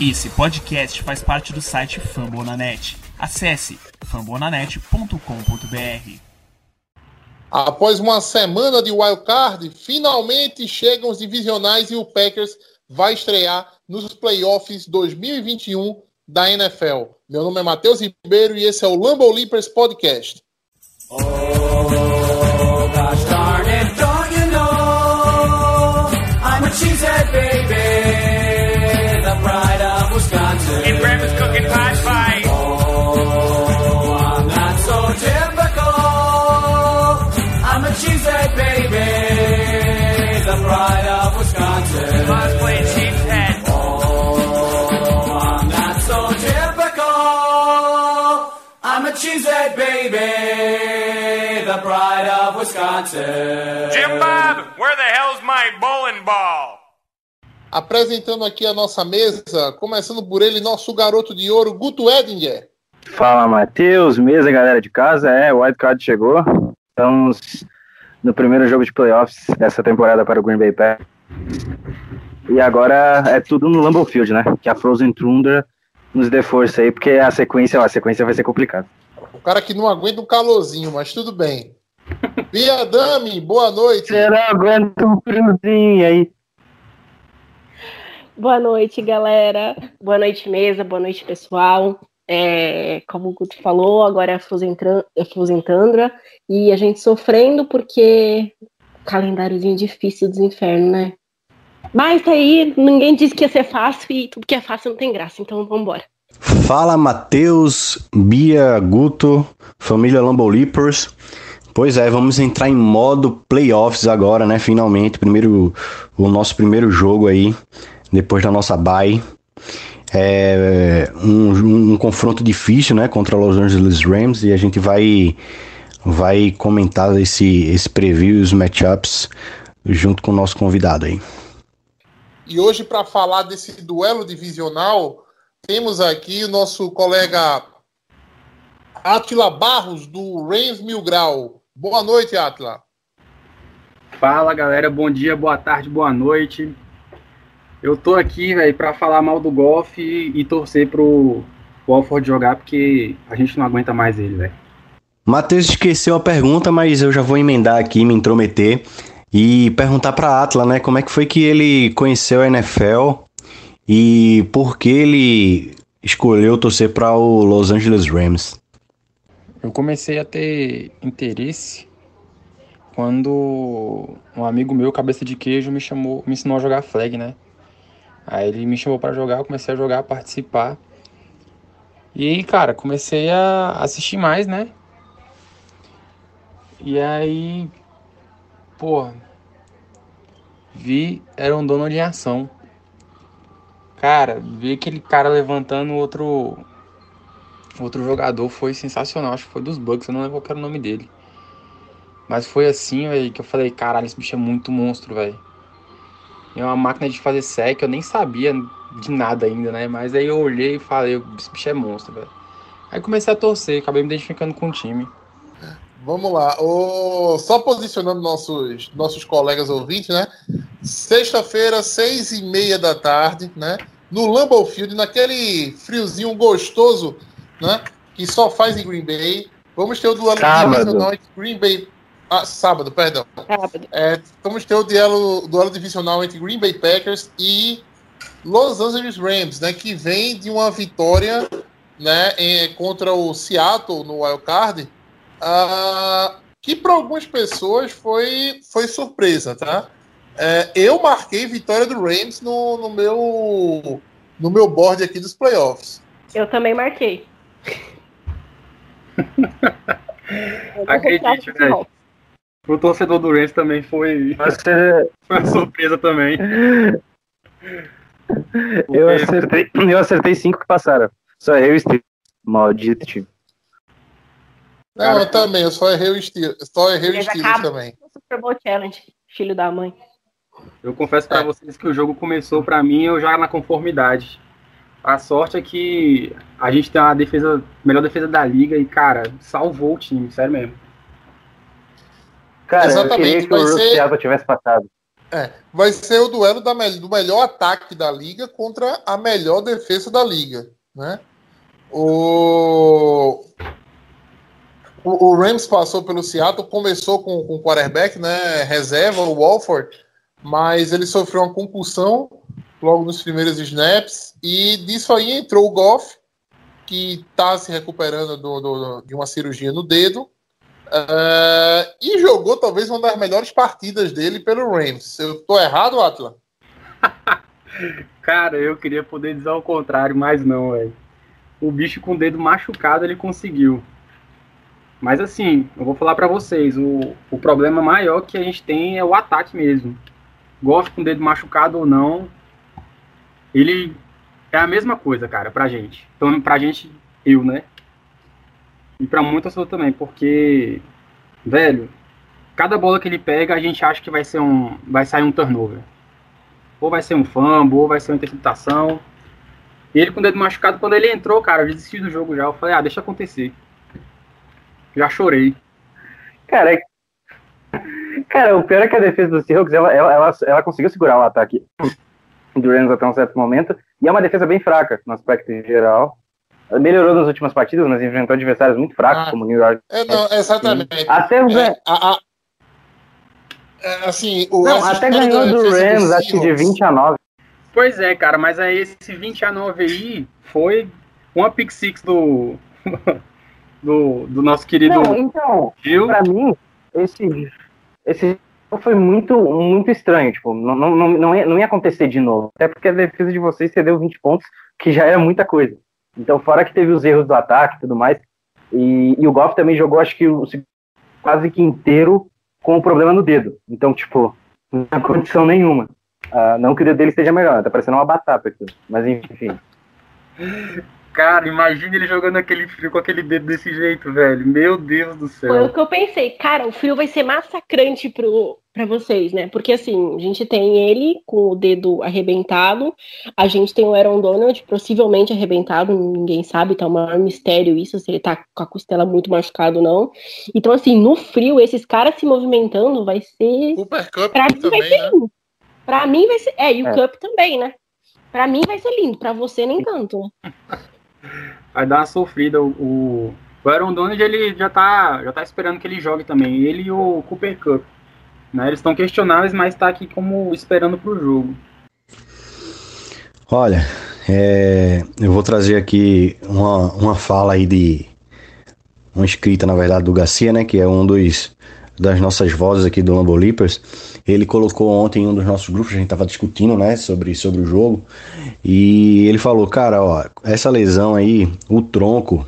Esse podcast faz parte do site Fambonanet. Acesse fambonanet.com.br. Após uma semana de wildcard, finalmente chegam os divisionais e o Packers vai estrear nos playoffs 2021 da NFL. Meu nome é Matheus Ribeiro e esse é o Lambo Leapers Podcast. Oh, gosh darn it, don't you know I'm a cheesehead baby, Wisconsin. Jim Bob, where the hell's my bowling ball? Apresentando aqui a nossa mesa, começando por ele, nosso garoto de ouro, Guto Edinger. Fala, Matheus, mesa, galera de casa. É, o Wildcard chegou. Estamos no primeiro jogo de playoffs dessa temporada para o Green Bay Packers. E agora é tudo no Lambeau Field, né? Que a Frozen Thunder nos dê força aí, porque a sequência, a sequência vai ser complicada. O cara que não aguenta um calorzinho, mas tudo bem. Bia Dami, boa noite. Eu não aguento um friozinho aí. Boa noite, galera. Boa noite, mesa. Boa noite, pessoal. É, como o Guto falou, agora é a Frozen Tundra e a gente sofrendo porque calendáriozinho difícil dos infernos, né? Mas tá aí, ninguém disse que ia ser fácil e tudo que é fácil não tem graça, então vamos embora. Fala Matheus, Bia, Guto, família Lambo Leapers. Pois é, vamos entrar em modo playoffs agora, né? Finalmente, primeiro, o nosso primeiro jogo aí depois da nossa bye. É um, um, confronto difícil, né, contra Los Angeles Rams e a gente vai vai comentar esse esse preview, os matchups junto com o nosso convidado aí. E hoje para falar desse duelo divisional, temos aqui o nosso colega Atila Barros do Rams Mil Grau. Boa noite, Atila. Fala, galera. Bom dia, boa tarde, boa noite. Eu tô aqui, velho, pra falar mal do golfe e, e torcer pro Walford jogar, porque a gente não aguenta mais ele, velho. Matheus esqueceu a pergunta, mas eu já vou emendar aqui, me intrometer e perguntar pra Atla, né, como é que foi que ele conheceu a NFL e por que ele escolheu torcer para o Los Angeles Rams. Eu comecei a ter interesse quando um amigo meu, cabeça de queijo, me chamou, me ensinou a jogar flag, né? Aí ele me chamou para jogar, eu comecei a jogar, a participar. E cara, comecei a assistir mais, né? E aí, pô, vi, era um dono de ação. Cara, ver aquele cara levantando outro outro jogador foi sensacional, acho que foi dos Bucks, eu não lembro qual era o nome dele. Mas foi assim, velho, que eu falei, caralho, esse bicho é muito monstro, velho. É uma máquina de fazer sec, eu nem sabia de nada ainda, né? Mas aí eu olhei e falei, esse bicho é monstro, velho. Aí comecei a torcer, acabei me identificando com o time. Vamos lá. O... Só posicionando nossos, nossos colegas ouvintes, né? Sexta-feira, seis e meia da tarde, né? No Lambeau Field, naquele friozinho gostoso, né? Que só faz em Green Bay. Vamos ter o duelo divisional entre Green Bay ah, sábado, perdão. Sábado. É, vamos ter o duelo, duelo divisional entre Green Bay Packers e Los Angeles Rams, né? Que vem de uma vitória né, em, contra o Seattle no Wild Card, uh, que para algumas pessoas foi, foi surpresa, tá? É, eu marquei vitória do Rams no, no, meu, no meu board aqui dos playoffs. Eu também marquei. Acredite, velho. O torcedor do Rams também foi, Você... foi uma surpresa também. Eu acertei, eu acertei cinco que passaram. Só errei o estilo. Maldito time. Não, Cara, eu também, eu só errei o estilo. Só errei o estilo também. Super Bowl Challenge, filho da mãe. Eu confesso para é. vocês que o jogo começou para mim eu já na conformidade. A sorte é que a gente tem a defesa, melhor defesa da liga e, cara, salvou o time, sério mesmo. Cara, Exatamente, eu queria que o ser... Seattle tivesse passado. É, vai ser o duelo da, do melhor ataque da liga contra a melhor defesa da liga, né? O, o, o Rams passou pelo Seattle, começou com, com o quarterback, né? Reserva, o Walford, mas ele sofreu uma concussão logo nos primeiros snaps, e disso aí entrou o Goff, que está se recuperando do, do, de uma cirurgia no dedo, uh, e jogou talvez uma das melhores partidas dele pelo Rams. Eu tô errado, Atla? Cara, eu queria poder dizer o contrário, mas não, velho. O bicho com o dedo machucado ele conseguiu. Mas assim, eu vou falar para vocês, o, o problema maior que a gente tem é o ataque mesmo. Gosto com o dedo machucado ou não, ele é a mesma coisa, cara, pra gente. Então, pra gente, eu, né? E pra muitas pessoas também, porque, velho, cada bola que ele pega, a gente acha que vai ser um. vai sair um turnover. Ou vai ser um fumble, ou vai ser uma interceptação. E ele com o dedo machucado, quando ele entrou, cara, eu desisti do jogo já. Eu falei, ah, deixa acontecer. Já chorei. Cara, é... cara, o pior é que a defesa do Seahawks, ela, ela, ela, ela conseguiu segurar o ataque do Rams até um certo momento, e é uma defesa bem fraca no aspecto geral. Melhorou nas últimas partidas, mas enfrentou adversários muito fracos, ah, como o New York. É, não, exatamente. Até é, a, a, é, assim, o não, até ganhou do Rams, acho que de 20 a 9. Pois é, cara, mas aí esse 20 a 9 aí foi uma pick six do, do, do nosso querido. Não, então, Gil. pra mim, esse, esse foi muito, muito estranho. Tipo, não, não, não, ia, não ia acontecer de novo. Até porque a defesa de vocês cedeu 20 pontos, que já era muita coisa. Então, fora que teve os erros do ataque e tudo mais. E, e o Goff também jogou, acho que quase que inteiro com o problema no dedo. Então, tipo, não tinha condição nenhuma. Uh, não que o dedo dele esteja melhor, tá parecendo uma batata aqui. Mas enfim. Cara, imagine ele jogando aquele frio com aquele dedo desse jeito, velho. Meu Deus do céu. Foi o que eu pensei. Cara, o frio vai ser massacrante pro, pra vocês, né? Porque assim, a gente tem ele com o dedo arrebentado, a gente tem o Aaron Donald possivelmente arrebentado, ninguém sabe, tá um maior mistério isso, se ele tá com a costela muito machucado ou não. Então, assim, no frio, esses caras se movimentando vai ser. Super Cup pra mim também, vai ser né? lindo. Pra mim vai ser. É, e o é. Cup também, né? Pra mim vai ser lindo, pra você nem tanto, né? Vai dar uma sofrida. O, o Aaron Donald ele já tá, já tá esperando que ele jogue também. Ele e o Cooper Cup. Né? Eles estão questionáveis, mas tá aqui como esperando pro jogo. Olha, é, eu vou trazer aqui uma, uma fala aí de. Uma escrita, na verdade, do Garcia, né? Que é um dos das nossas vozes aqui do Lambo Leapers. Ele colocou ontem em um dos nossos grupos, a gente tava discutindo, né, sobre, sobre o jogo, e ele falou, cara, ó, essa lesão aí, o tronco,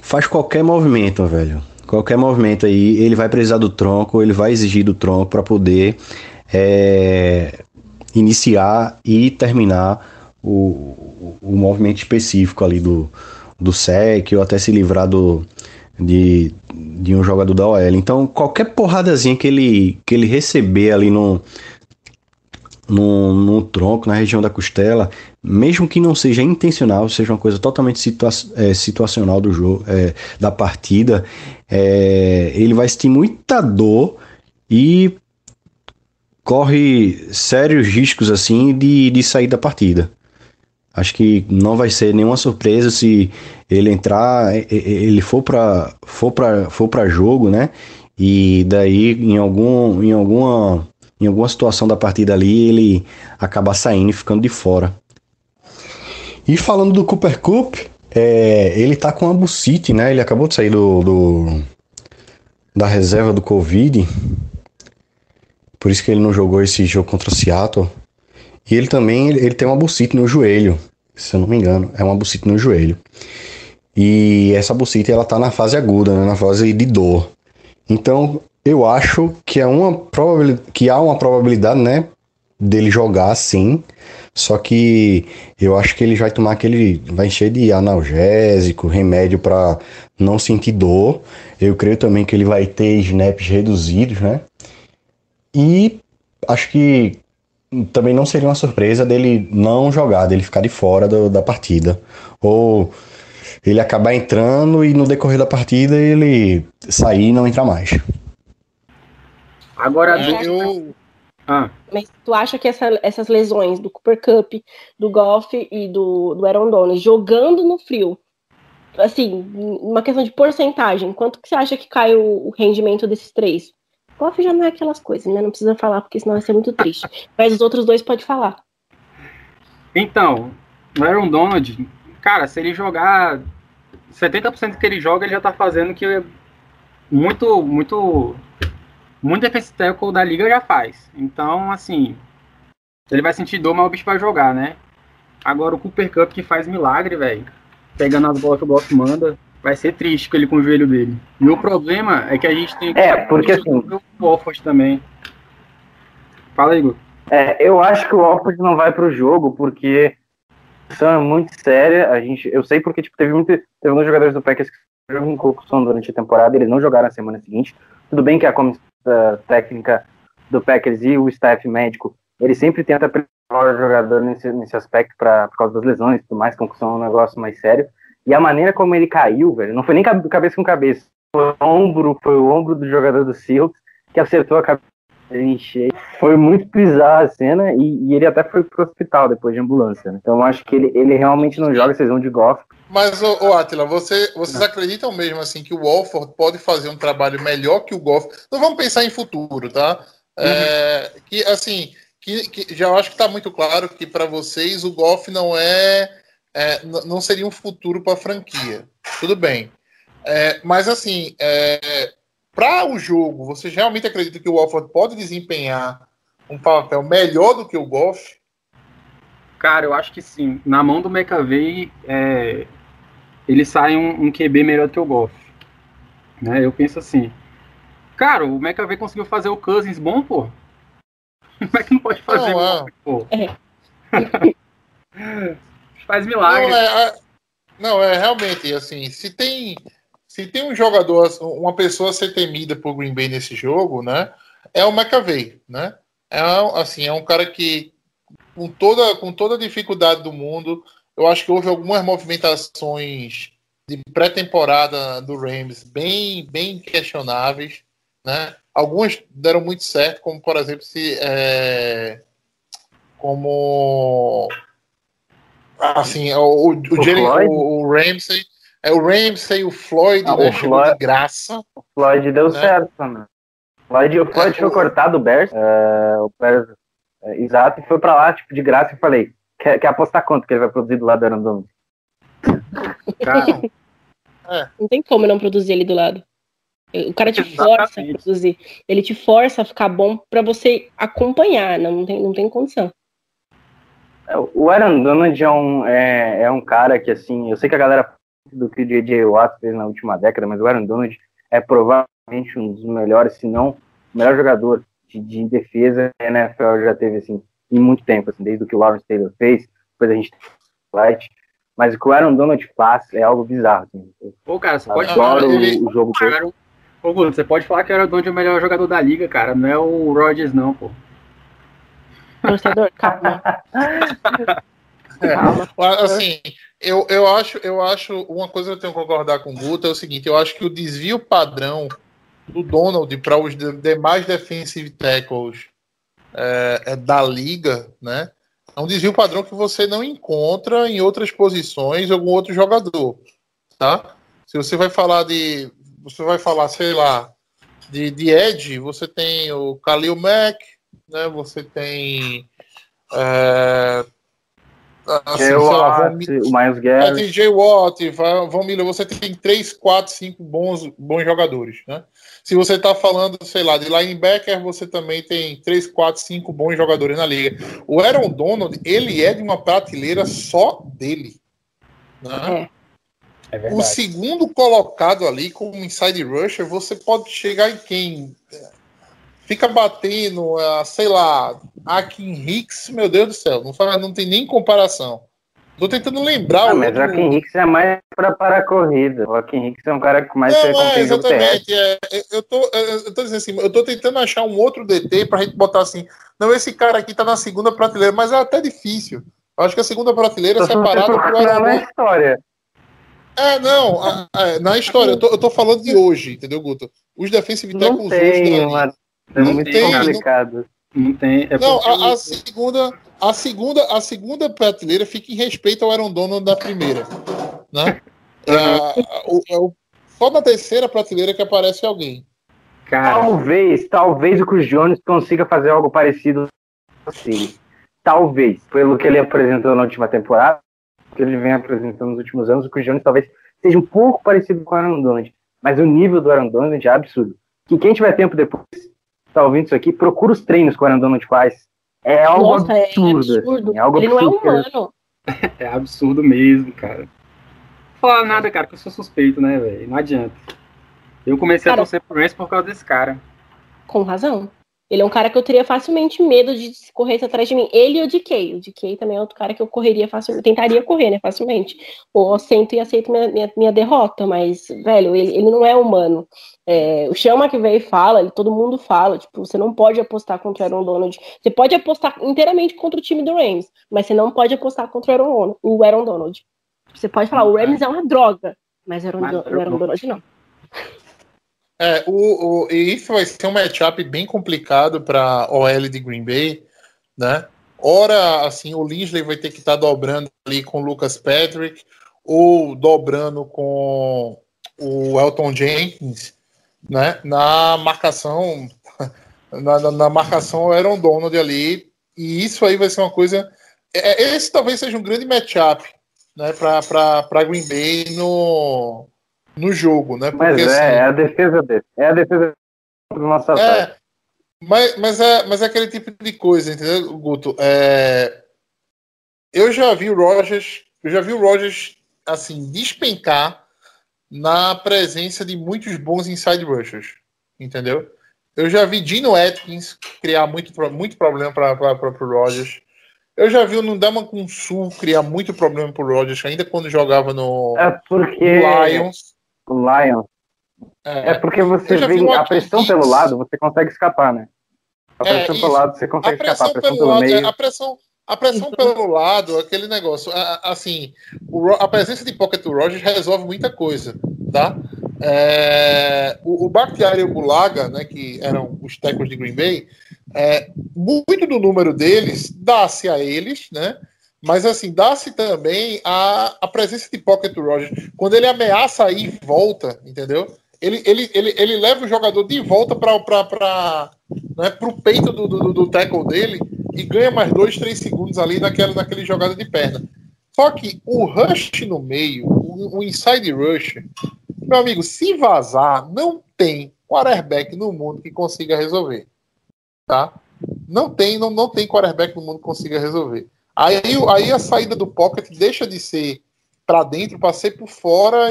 faz qualquer movimento, velho. Qualquer movimento aí, ele vai precisar do tronco, ele vai exigir do tronco para poder é, iniciar e terminar o, o movimento específico ali do, do sec, ou até se livrar do, de, de um jogador da OL. Então, qualquer porradazinha que ele, que ele receber ali no, no, no tronco, na região da costela, mesmo que não seja intencional, seja uma coisa totalmente situa é, situacional do jogo, é, da partida, é, ele vai sentir muita dor e corre sérios riscos assim de, de sair da partida. Acho que não vai ser nenhuma surpresa se ele entrar, ele for para for para for para jogo, né? E daí em algum em alguma em alguma situação da partida ali ele acabar saindo e ficando de fora. E falando do Cooper Cup, é, ele tá com a bucite, né? Ele acabou de sair do, do da reserva do Covid. Por isso que ele não jogou esse jogo contra o Seattle. E ele também ele, tem uma bucite no joelho, se eu não me engano, é uma bucite no joelho. E essa bucite ela tá na fase aguda, né, na fase de dor. Então, eu acho que é uma probabilidade, que há uma probabilidade, né, dele jogar sim. Só que eu acho que ele vai tomar aquele. Vai encher de analgésico, remédio para não sentir dor. Eu creio também que ele vai ter snaps reduzidos, né? E acho que também não seria uma surpresa dele não jogar, dele ficar de fora do, da partida. Ou ele acabar entrando e no decorrer da partida ele sair e não entrar mais. Agora, é, eu... Ah, Mas tu acha que essa- essas lesões do Cooper Cup, do Goff e do, do Aaron Donald jogando no frio, assim, uma questão de porcentagem, quanto que você acha que cai o, o rendimento desses três? Goff já não é aquelas coisas, né? Não precisa falar, porque senão vai ser muito triste. Mas os outros dois pode falar. Então, o Aaron Donald, cara, se ele jogar 70% que ele joga, ele já tá fazendo que muito, muito, muito defensive da liga já faz. Então, assim, ele vai sentir dor, mas o bicho vai jogar, né? Agora o Cooper Cup que faz milagre, velho. Pegando as bolas que o Goff manda, vai ser triste com ele com o joelho dele. E o problema é que a gente tem que É, porque assim- o Wolford também. Fala aí, Gu. É, eu acho que o Alford não vai pro jogo porque a situação é muito séria. A gente, eu sei porque tipo, teve, muito, teve alguns jogadores do Packers que jogam com concussão durante a temporada, eles não jogaram na semana seguinte. Tudo bem que a comissão técnica do Packers e o staff médico, ele sempre tenta preparar o jogador nesse, nesse aspecto pra, por causa das lesões e tudo mais, concussão é um negócio mais sério. E a maneira como ele caiu, velho, não foi nem cabe- cabeça com cabeça, foi o ombro, foi o ombro do jogador do Seahawks que acertou a cabeça em cheio. Foi muito bizarra a cena e, e ele até foi pro hospital depois de ambulância. né? Então eu acho que ele, ele realmente não joga, vocês vão de golfe. Mas, ô, ô Atila, você, vocês acreditam mesmo assim que o Walford pode fazer um trabalho melhor que o Goff? Não vamos pensar em futuro, tá? É, que assim, que, que já acho que está muito claro que para vocês o Goff não é, é, não seria um futuro para a franquia. Tudo bem. É, mas assim, para o jogo, vocês realmente acreditam que o Walford pode desempenhar um papel melhor do que o Goff? Cara, eu acho que sim. Na mão do McAvey, é, ele sai um, um QB melhor que o Goff. Né? Eu penso assim. Cara, o McAvey conseguiu fazer o Cousins bom, pô. Como é que não pode fazer Não, o é. Pô? Faz milagre. Não, é, é- não, é realmente assim, se tem se tem um jogador, uma pessoa a ser temida por Green Bay nesse jogo, né? É o McAvey, né? É assim, é um cara que com toda com toda a dificuldade do mundo, eu acho que houve algumas movimentações de pré-temporada do Rams bem bem questionáveis, né? Algumas deram muito certo, como por exemplo se é, como assim o, o, o, Jerry- o- o Ramsey é o Ramsey e o Floyd Ah, né, o Floyd- de graça O Floyd deu Né? certo também. Floyd, o Floyd É, foi o- cortado do Bears, é, o Bears é, exato, e foi pra lá, tipo, de graça, e falei, quer, quer apostar quanto que ele vai produzir do lado do Aaron Donald? Cara, Não tem como não produzir ele do lado. O cara te força a Exatamente. produzir. Ele te força a ficar bom pra você acompanhar. Não, não, tem, não tem condição. É, O Aaron Donald é um, é, é um cara que, assim, eu sei que a galera do que o J.J. Watt fez na última década, mas o Aaron Donald é provavelmente um dos melhores, se não o melhor jogador de, de defesa que a NFL já teve, assim, em muito tempo, assim, desde o que o Lawrence Taylor fez, depois a gente tem o Light, mas o que o Aaron Donald faz é algo bizarro, assim. Pô, cara, você pode falar. adoro ele- o, o jogo. Cara, Ô, Guto, você pode falar que o Donald é o melhor jogador da liga, cara. Não é o Rodgers, não, pô. Torcedor, calma. Calma. Assim, eu, eu, acho, eu acho uma coisa que eu tenho que concordar com o Guto é o seguinte: eu acho que o desvio padrão do Donald para os de- demais defensive tackles é, é da liga, né? É um desvio padrão que você não encontra em outras posições algum outro jogador, tá? Se você vai falar de, você vai falar, sei lá, de, de Edge, você tem o Khalil Mack, né? Você tem é, assim, lá, Von Watt, Miles Garrett. tem Jay Watt, Von Miller, você tem 3, 4, 5 bons, bons jogadores, né? Se você tá falando, sei lá, de linebacker, você também tem 3, 4, 5 bons jogadores na liga. O Aaron Donald, ele é de uma prateleira só dele. Né? É. É O segundo colocado ali, como inside rusher, você pode chegar em quem? Fica batendo, ah, sei lá, Akin Hicks, meu Deus do céu, não, fala- não tem nem comparação. Tô tentando lembrar Ah, o mas o Joaquim Hicks é mais pra parar a corrida. O Joaquim Hicks é um cara que mais Não, é, terrestre. exatamente. É, eu, tô, eu tô dizendo assim, eu tô tentando achar um outro DT pra gente botar assim. Não, esse cara aqui tá na segunda prateleira, mas é até difícil. Eu acho que a segunda prateleira é separada pro procurar na história. É, não, a- a- na história, eu tô, eu tô falando de hoje, entendeu, Guto? Os defensive tackles hoje uma... É Não muito tem, não- complicado. Não tem. É Não, a, a segunda, a segunda, a segunda prateleira fica em respeito ao Aaron Donald da primeira, né? É, o- é o- só na terceira prateleira que aparece alguém. Cara, Talvez, talvez o Chris Jones consiga fazer algo parecido assim. Talvez, pelo que ele apresentou na última temporada, que ele vem apresentando nos últimos anos, o Chris Jones talvez seja um pouco parecido com o Aaron Donald. Mas o nível do Aaron Donald é absurdo. Que quem tiver tempo depois, tá ouvindo isso aqui, procura os treinos que o Aaron Donald faz. É algo Nossa, é absurdo. absurdo. assim, é algo Ele não é absurdo. humano. é absurdo mesmo, cara. Não falar nada, cara, que eu sou suspeito, né, velho? Não adianta. Eu comecei Cara- a torcer pro Rams por causa desse cara. Com razão. Ele é um cara que eu teria facilmente medo de se corresse atrás de mim. Ele e o DK. O DK também é outro cara que eu correria facilmente. Tentaria correr, né? Facilmente. Ou sento e aceito minha, minha, minha derrota. Mas, velho, ele, ele não é humano. É, o Chama que veio e fala, ele, todo mundo fala. Tipo, você não pode apostar contra o Aaron Donald. Você pode apostar inteiramente contra o time do Rams. Mas você não pode apostar contra o Aaron, o Aaron Donald. Você pode falar, o Rams é uma droga. Mas o Aaron, Mas o Aaron. Donald não. É, o, o, e isso vai ser um matchup bem complicado para OL de Green Bay, né? Ora, assim, o Linsley vai ter que estar dobrando ali com o Lucas Patrick, ou dobrando com o Elton Jenkins, né? Na marcação, na, na, na marcação Aaron Donald ali, e isso aí vai ser uma coisa. é, esse talvez seja um grande matchup, né? Para Green Bay no, no jogo, né? Mas Porque, é, assim, é a defesa dele. É a defesa do nosso ataque. é, mas, mas, é, mas é aquele tipo de coisa, entendeu, Guto? É, eu já vi o Rogers, eu já vi o Rogers assim, despencar na presença de muitos bons inside rushers, entendeu? Eu já vi Dino Atkins criar muito, muito problema para o Rogers. Eu já vi o Nundama com Sul criar muito problema para o Rogers, ainda quando jogava no, É porque no Lions. O Lion É, é porque você vem a pressão pelo lado, você consegue escapar, né? A É, pressão pelo isso. lado você a consegue escapar, pressão a pressão pelo pelo lado, meio. é, a pressão, a pressão pelo lado, aquele negócio, a- a- assim, a presença de Pocket Rogers resolve muita coisa, tá? É, o, o Bakhtiari e o Bulaga, né, que eram os tackles de Green Bay, é, muito do número deles dá-se a eles, né? Mas assim, dá-se também a, a presença de Pocket do Rogers. Quando ele ameaça aí e volta, entendeu? Ele, ele, ele, ele leva o jogador de volta para né, o peito do, do, do tackle dele e ganha mais dois, três segundos ali naquela, naquele jogada de perna. Só que o rush no meio, o, o inside rush, meu amigo, se vazar, não tem quarterback no mundo que consiga resolver. Tá? Não tem, não, não tem quarterback no mundo que consiga resolver. Aí, aí a saída do pocket deixa de ser para dentro para ser por fora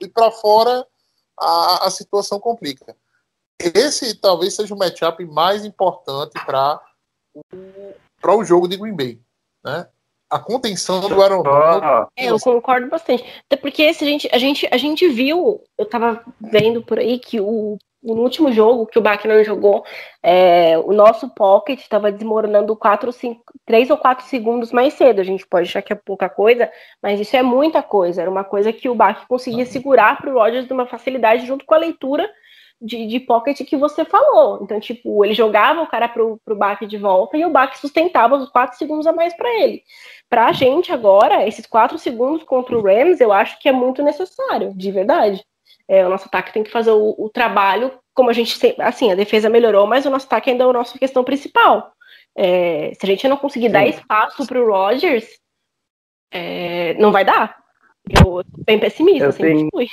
e, para fora a, a situação complica. Esse talvez seja o matchup mais importante para para o jogo de Green Bay, né? A contenção do Aaron. Ó, É, eu concordo bastante. Até porque se a gente, a gente, a gente viu, eu tava vendo por aí que o, no último jogo que o Buckner jogou, é, o nosso pocket estava desmoronando 4, 5, 3 ou 4 segundos mais cedo. A gente pode achar que é pouca coisa, mas isso é muita coisa. Era uma coisa que o Bach conseguia segurar para o Rodgers de uma facilidade junto com a leitura de, de pocket que você falou. Então, tipo, ele jogava o cara pro, pro Bach de volta e o Bach sustentava os 4 segundos a mais para ele. Pra gente agora, esses quatro segundos contra o Rams, eu acho que é muito necessário, de verdade. É, o nosso ataque tem que fazer o, o trabalho, como a gente sempre. Assim, a defesa melhorou, mas o nosso ataque ainda é a nossa questão principal. É, se a gente não conseguir dar espaço pro Rodgers, é, não vai dar. Eu tô bem pessimista, Eu sempre tenho- fui.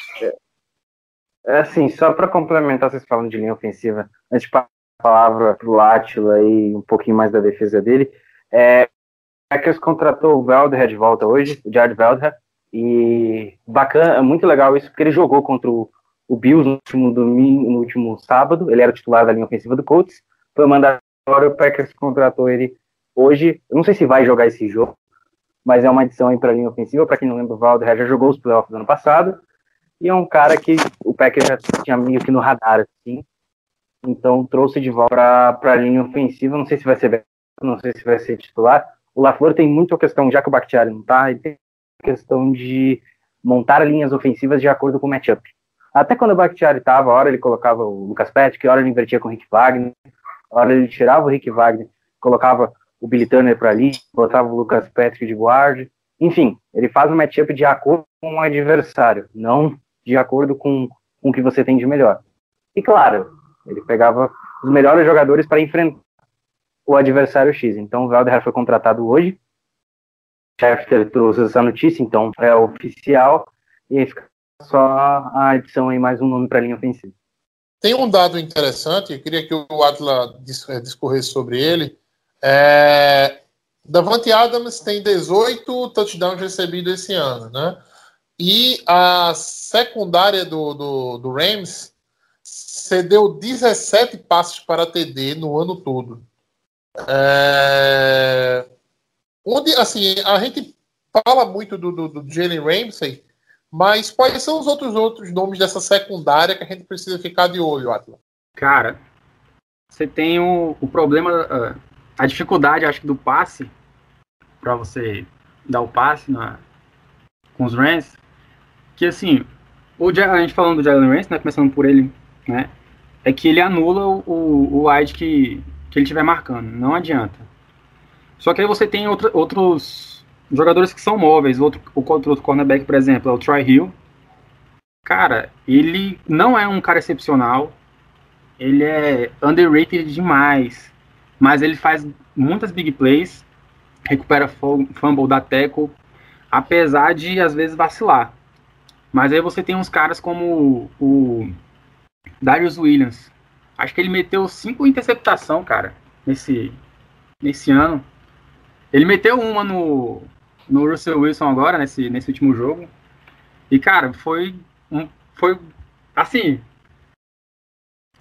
É assim, só para complementar, vocês falando de linha ofensiva, antes de passar a palavra pro Látila e um pouquinho mais da defesa dele, é, o Packers contratou o Velder de volta hoje, o Jared Velder, e bacana, é muito legal isso, porque ele jogou contra o, o Bills no último domingo, no último sábado, ele era titular da linha ofensiva do Colts, foi mandado embora, o Packers contratou ele hoje, eu não sei se vai jogar esse jogo, mas é uma adição aí para a linha ofensiva, para quem não lembra, o Valder já jogou os playoffs do ano passado, e é um cara que o Packers já tinha meio que no radar, assim. Então trouxe de volta para a linha ofensiva. Não sei se vai ser não sei se vai ser titular. O LaFleur tem muito a questão, já que o Bakhtiari não tá, ele tem questão de montar linhas ofensivas de acordo com o matchup. Até quando o Bakhtiari tava, a hora ele colocava o Lucas Patrick, a hora ele invertia com o Rick Wagner. A hora ele tirava o Rick Wagner, colocava o Billy Turner para ali, botava o Lucas Patrick de guarda. Enfim, ele faz um matchup de acordo com o adversário, não de acordo com, com o que você tem de melhor. E claro, ele pegava os melhores jogadores para enfrentar o adversário X. Então o Valder foi contratado hoje. Schefter trouxe essa notícia, então é oficial. E aí fica só a adição aí mais um nome para a linha ofensiva. Tem um dado interessante, eu queria que o Atla discorresse sobre ele. É, Davante Adams tem 18 touchdowns recebidos esse ano, né? E a secundária do, do, do Rams cedeu 17 passes para TD no ano todo. É... Onde, assim, a gente fala muito do, do, do Jalen Ramsey, mas quais são os outros outros nomes dessa secundária que a gente precisa ficar de olho, Atlas? Cara, você tem o, o problema, a dificuldade, acho que, do passe, para você dar o passe na, com os Rams, que assim, o, a gente falando do Jalen Ramsey, né, começando por ele, né, é que ele anula o, o wide que, que ele estiver marcando, não adianta. Só que aí você tem outros jogadores que são móveis, outro, o outro cornerback, por exemplo, é o Troy Hill. Cara, ele não é um cara excepcional, ele é underrated demais, mas ele faz muitas big plays, recupera fumble da tackle, apesar de às vezes vacilar. Mas aí você tem uns caras como o Darius Williams. Acho que ele meteu cinco interceptação, cara, nesse, nesse ano. Ele meteu uma no, no Russell Wilson agora, nesse, nesse último jogo. E, cara, foi. Um, foi. Assim.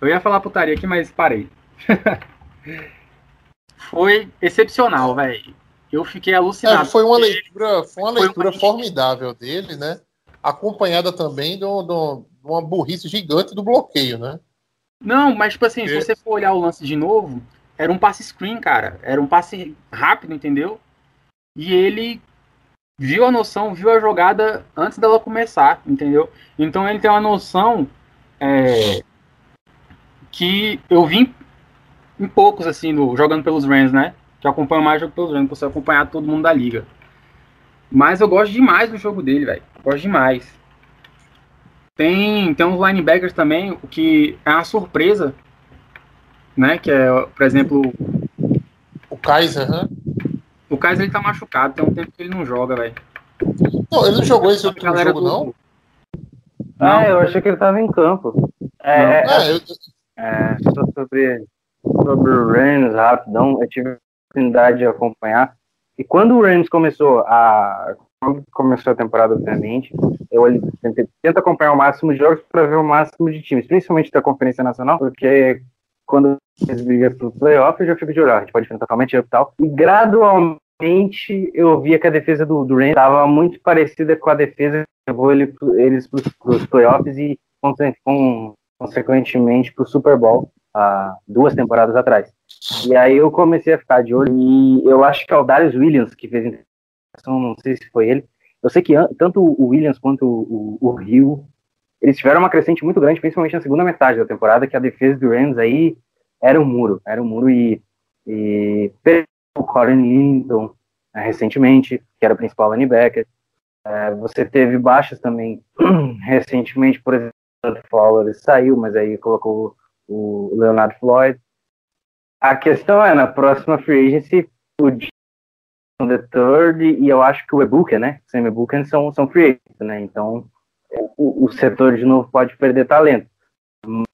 Eu ia falar putaria aqui, mas parei. foi excepcional, velho. Eu fiquei alucinado. É, foi uma leitura, foi uma leitura foi uma... formidável dele, né? Acompanhada também de uma burrice gigante do bloqueio, né? Não, mas tipo assim, se você for olhar o lance de novo, era um passe screen, cara. Era um passe rápido, entendeu? E ele viu a noção, viu a jogada antes dela começar, entendeu? Então ele tem uma noção é, que eu vim em poucos, assim, do, jogando pelos Rams, né? Que acompanho mais jogo pelos Rams, consigo acompanhar todo mundo da liga. Mas eu gosto demais do jogo dele, velho. Gosto demais. Tem, tem uns linebackers também, o que é uma surpresa, né? Que é, por exemplo. O Kaiser, né? O Kaiser ele tá machucado, tem um tempo que ele não joga, velho. Não, ele não jogou esse outro jogo, do... não? Ah, eu achei que ele tava em campo. É, é, é, eu... é só sobre, sobre o Rams, rapidão, eu tive a oportunidade de acompanhar. E quando o Rams começou a quando começou a temporada, obviamente, eu tento acompanhar o máximo de jogos para ver o máximo de times, principalmente da Conferência Nacional, porque quando eles brigam pro playoff, eu já fico de olhar, a gente pode enfrentar totalmente e tal. E gradualmente eu via que a defesa do, do Rams estava muito parecida com a defesa que levou ele, eles para os playoffs e, com, consequentemente, para o Super Bowl há duas temporadas atrás. E aí eu comecei a ficar de olho e eu acho que é o Darius Williams que fez não sei se foi ele. Eu sei que tanto o Williams quanto o, o, o Rio, eles tiveram uma crescente muito grande, principalmente na segunda metade da temporada, que a defesa do Rams aí era um muro, era um muro e, e o Corin Lindon né, recentemente, que era o principal linebacker. É, você teve baixas também recentemente, por exemplo, o Fowler saiu, mas aí colocou o Leonard Floyd. A questão é, na próxima free agency, o the Third e eu acho que o Ebuka, né? Sam Ebuka são, são free agents, né? Então o, o, setor de novo pode perder talento.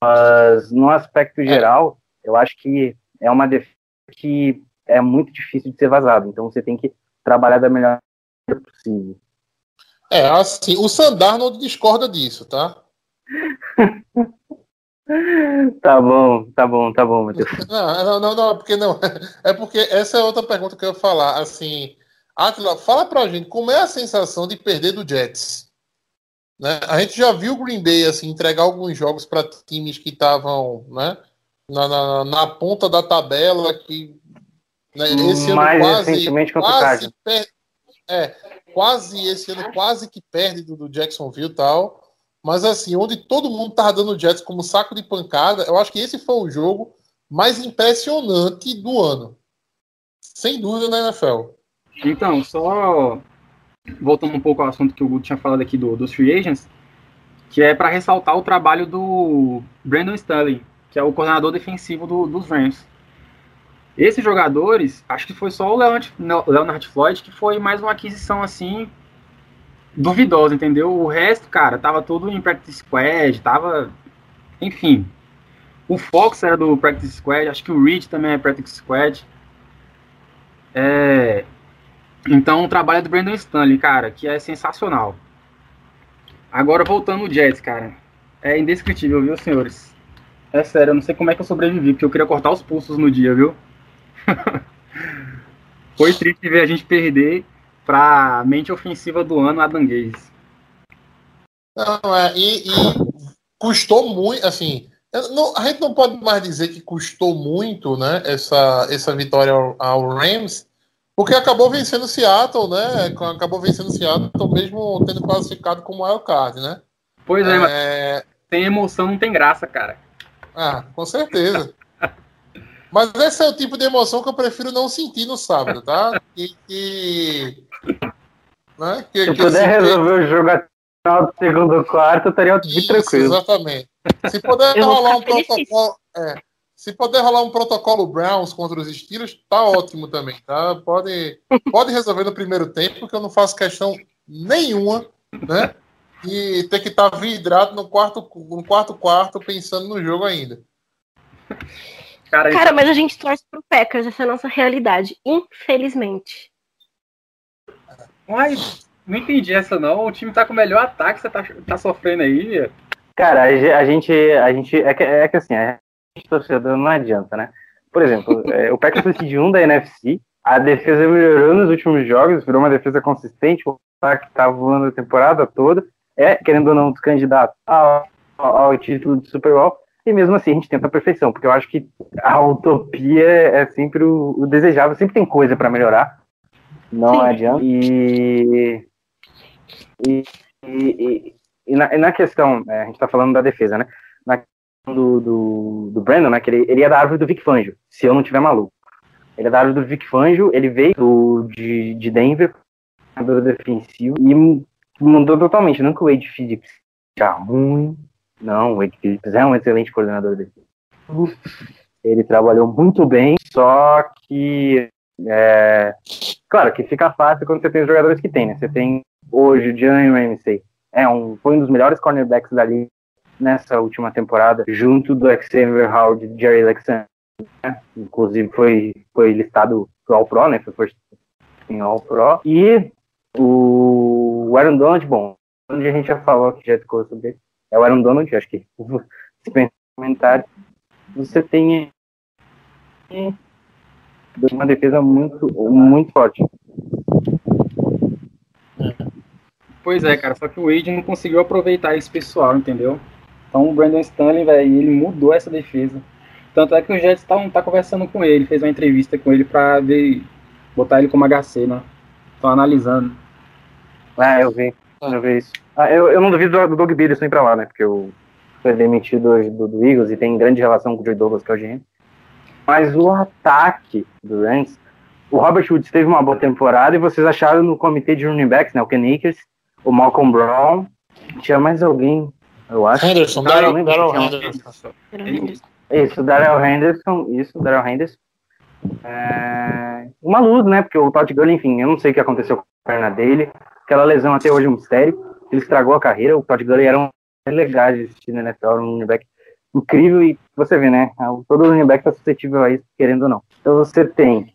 Mas no aspecto é. geral, eu acho que é uma defesa que é muito difícil de ser vazado. Então você tem que trabalhar da melhor maneira possível. É, assim, o Sandarno discorda disso, tá? Tá bom, tá bom, tá bom, Matheus. Não, não, não, porque não. É porque essa é outra pergunta que eu ia falar. Assim, Atila, fala pra gente como é a sensação de perder do Jets. Né? A gente já viu o Green Bay assim, entregar alguns jogos para times que estavam né, na, na, na, ponta da tabela, que né, esse ano Mais quase, recentemente quase, per... é, quase esse ano quase que perde do, do Jacksonville e tal. Mas assim, onde todo mundo tava dando o Jets como saco de pancada, eu acho que esse foi o jogo mais impressionante do ano. Sem dúvida na NFL. Então, só voltando um pouco ao assunto que o Guto tinha falado aqui do, dos free agents, que é para ressaltar o trabalho do Brandon Staley, que é o coordenador defensivo do, dos Rams. Esses jogadores, acho que foi só o Leonard, Leonard Floyd que foi mais uma aquisição assim duvidosa, entendeu? O resto, cara, tava tudo em practice squad, tava, enfim. O Fox era do practice squad, acho que o Reed também é practice squad. É, então, o trabalho do Brandon Stanley, cara, que é sensacional. Agora, voltando o Jets, cara. É indescritível, viu, senhores? É sério, eu não sei como é que eu sobrevivi, porque eu queria cortar os pulsos no dia, viu? Foi triste ver a gente perder pra mente ofensiva do ano, a Danguês. Não, é, e, e custou muito, assim, não, a gente não pode mais dizer que custou muito, né, essa, essa vitória ao, ao Rams, porque acabou vencendo o Seattle, né? Acabou vencendo o Seattle, mesmo tendo classificado como wildcard, né? Pois é, é, mas tem emoção, não tem graça, cara. Ah, com certeza. mas esse é o tipo de emoção que eu prefiro não sentir no sábado, tá? E que. Né? que Se que puder resolver o jogo até o segundo quarto, estaria de tranquilo. Exatamente. Se puder rolar um protocolo. É, se puder rolar um protocolo Browns contra os estilos, tá ótimo também, tá? Pode, pode resolver no primeiro tempo, porque eu não faço questão nenhuma, né? E ter que estar tá vidrado no quarto, no quarto quarto pensando no jogo ainda. Cara, Cara mas a gente torce pro Packers, essa é a nossa realidade, infelizmente. Mas não entendi essa não. O time tá com o melhor ataque, você tá, tá sofrendo aí. Cara, a gente, a gente é que, é que assim, é torcedor não adianta, né? Por exemplo, é, o Packers foi seed 1 da NFC, a defesa melhorou nos últimos jogos, virou uma defesa consistente, o ataque tá voando a temporada toda, é, querendo ou não, dos candidatos ao, ao título de Super Bowl, e mesmo assim a gente tenta a perfeição, porque eu acho que a utopia é sempre o, o desejável, sempre tem coisa para melhorar, não Sim. adianta. E, e, e, e, na, e na questão, é, a gente está falando da defesa, né? Do, do, do Brandon, né? Que ele, ele é da árvore do Vic Fangio, se eu não tiver maluco. Ele é da árvore do Vic Fangio, ele veio do, de, de Denver, jogador defensivo, e mudou totalmente. Não que o Wade Phillips já ruim, não, o Wade Phillips é um excelente coordenador defensivo. Ele trabalhou muito bem, só que é, claro que fica fácil quando você tem os jogadores que tem, né? Você tem hoje o John Ramsey, é um, foi um dos melhores cornerbacks da liga nessa última temporada, junto do Xavier Howard e Jerry Alexander. Né? Inclusive foi, foi listado pro All Pro, né? Foi em All Pro. E o Aaron Donald, bom, onde a gente já falou que já ficou sobre ele, é o Aaron Donald, acho que comentário. Você tem uma defesa muito, muito forte. Pois é, cara, só que o Wade não conseguiu aproveitar esse pessoal, entendeu? Então o Brandon Stanley, velho, ele mudou essa defesa. Tanto é que o Jets tá, tá conversando com ele, fez uma entrevista com ele pra ver, botar ele como HC, né? Estão analisando. Ah, eu vi. Eu vi isso. Ah, eu, eu não duvido do Doug Peterson ir pra lá, né? Porque eu foi demitido hoje do, do, Eagles e tem grande relação com o Joe Douglas, que é o GM. Mas o ataque do Rams, o Robert Woods teve uma boa temporada e vocês acharam no comitê de running backs, né? O Ken Akers, o Malcolm Brown, tinha mais alguém eu acho. Henderson, Daryl Henderson. Isso, Daryl Henderson, isso, Daryl Henderson. É... Uma luz, né? Porque o Todd Gurley, enfim, eu não sei o que aconteceu com a perna dele. Aquela lesão até hoje é um mistério. Ele estragou a carreira. O Todd Gurley era um legais de assistir na NFL, um running back incrível e você vê, né? Todo running back está suscetível a isso, querendo ou não. Então você tem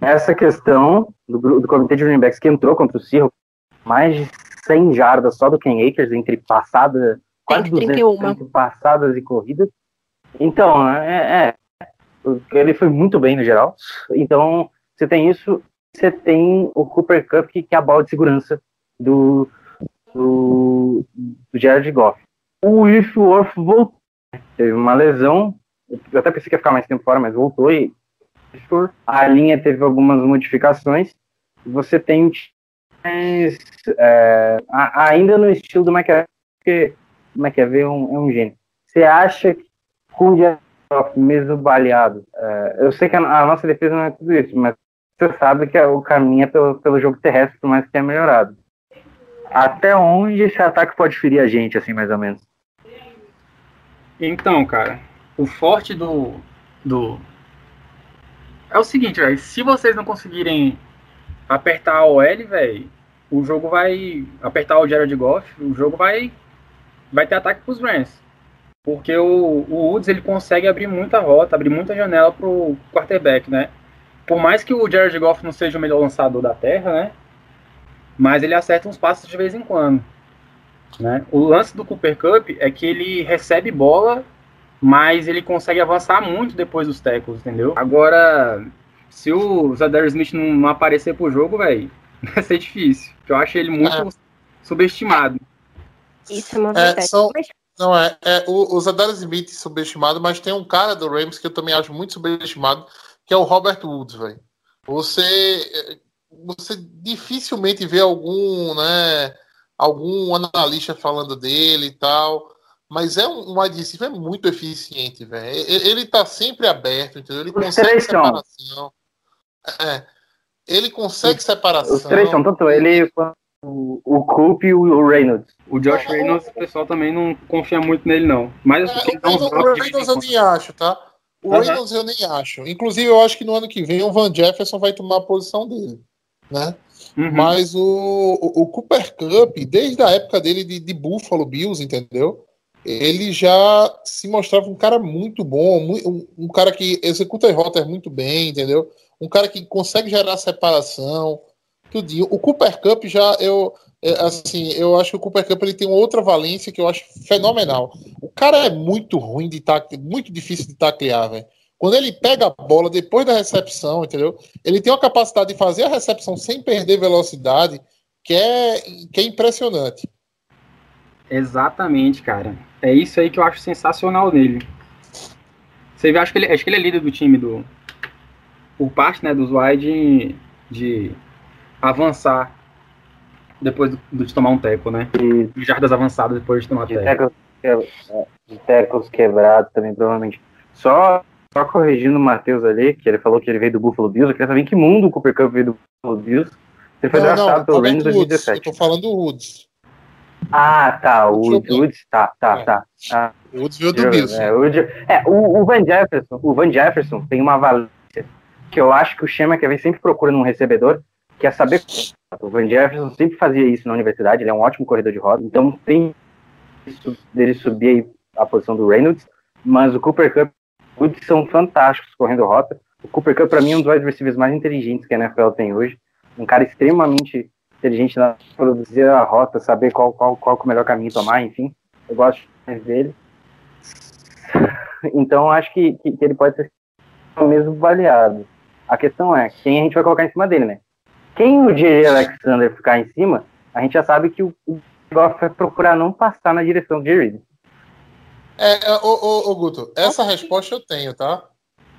essa questão do, do comitê de running backs que entrou contra o Seahawks, mais de 100 jardas só do Ken Akers entre passada, quase 200 entre passadas e corridas. Então, é, é, ele foi muito bem no geral. Então, você tem isso, você tem o Cooper Cup, que, é a bola de segurança do, do, do Jared Goff. O Whitworth voltou, teve uma lesão, eu até pensei que ia ficar mais tempo fora, mas voltou e a linha teve algumas modificações. Você tem mas é, ainda no estilo do McAvey, porque o é um, é um gênio. Você acha que com o mesmo baleado. É, eu sei que a, a, nossa defesa não é tudo isso, mas você sabe que o caminho é pelo, pelo jogo terrestre, por mais que tenha melhorado. Até onde esse ataque pode ferir a gente, assim, mais ou menos? Então, cara, o forte do. do... É o seguinte, velho. Se vocês não conseguirem apertar a OL, velho, o jogo vai. Apertar o Jared Goff, o jogo vai. Vai ter ataque pros Rams. Porque o, o Woods ele consegue abrir muita rota, abrir muita janela pro quarterback, né? Por mais que o Jared Goff não seja o melhor lançador da terra, né? Mas ele acerta uns passos de vez em quando. Né? O lance do Cooper Cup é que ele recebe bola, mas ele consegue avançar muito depois dos tackles, entendeu? Agora, se o Zadar Smith não, aparecer pro jogo, velho, vai ser difícil. Eu acho ele muito é. subestimado. Isso é uma verdade. É, são, não, é, é o, o Zadar Smith subestimado, mas tem um cara do Rams que eu também acho muito subestimado, que é o Robert Woods, velho. Você, você dificilmente vê algum, né, algum analista falando dele e tal, mas é um, um adesivo é muito eficiente, velho. Ele, ele tá sempre aberto, entendeu? Ele Os consegue três são. separação. É, ele consegue separação. Os três são, tanto ele quanto o, o Coop e o Reynolds. O Josh Reynolds, o pessoal também não confia muito nele, não. Mas É, assim, ele dá o uns Reynolds, eu nem acho, tá? O Aham. Reynolds eu nem acho. Inclusive, eu acho que no ano que vem o Van Jefferson vai tomar a posição dele, né? Uhum. Mas o, o, Cooper Cup, desde a época dele de, de Buffalo Bills, entendeu? Ele já se mostrava um cara muito bom, um, um cara que executa as rotas muito bem, entendeu? Um cara que consegue gerar separação, tudinho. O Cooper Cup já, eu, é, assim, eu acho que o Cooper Cup ele tem uma outra valência que eu acho fenomenal. O cara é muito ruim de tacle, muito difícil de taclear, velho. Quando ele pega a bola depois da recepção, entendeu? Ele tem uma capacidade de fazer a recepção sem perder velocidade, que é, que é impressionante. Exatamente, cara. É isso aí que eu acho sensacional nele. Você vê, acho que ele, acho que ele é líder do time do. Por parte, né, dos wide de, de avançar depois do, do- de tomar um teco, né? E De jardas avançadas depois de tomar de teco. tecos, de tecos quebrados também, provavelmente. Só, só corrigindo o Matheus ali, que ele falou que ele veio do Buffalo Bills, eu queria saber em que mundo o Cooper Cup veio do Buffalo Bills. Ele foi Não, não, draftado pelo Rams em Woods. Eu 2017. tô falando do Woods. Ah, tá, o ver. Woods, tá, tá, É. tá. Ah, O Woods veio do Bills. é, o, é, o, o Van Jefferson, o Van Jefferson tem uma valência que eu acho que o Schema que sempre procura num recebedor, que é saber. O Van Jefferson sempre fazia isso na universidade, ele é um ótimo corredor de roda, então tem isso dele subir a posição do Reynolds, mas o Cooper Cup o Woods são fantásticos correndo rota. O Cooper Cup, para mim, é um dos wide receivers mais inteligentes que a NFL tem hoje. Um cara extremamente inteligente na produzir a rota, saber qual, qual, qual é o melhor caminho tomar, enfim. Eu gosto mais dele. Então, acho que, que, que ele pode ser mesmo baleado. A questão é quem a gente vai colocar em cima dele, né? Quem o J.J. Alexander ficar em cima, a gente já sabe que o, Goff vai procurar não passar na direção do Jerry. É, é, ô, ô, ô, Guto, essa resposta eu tenho, tá?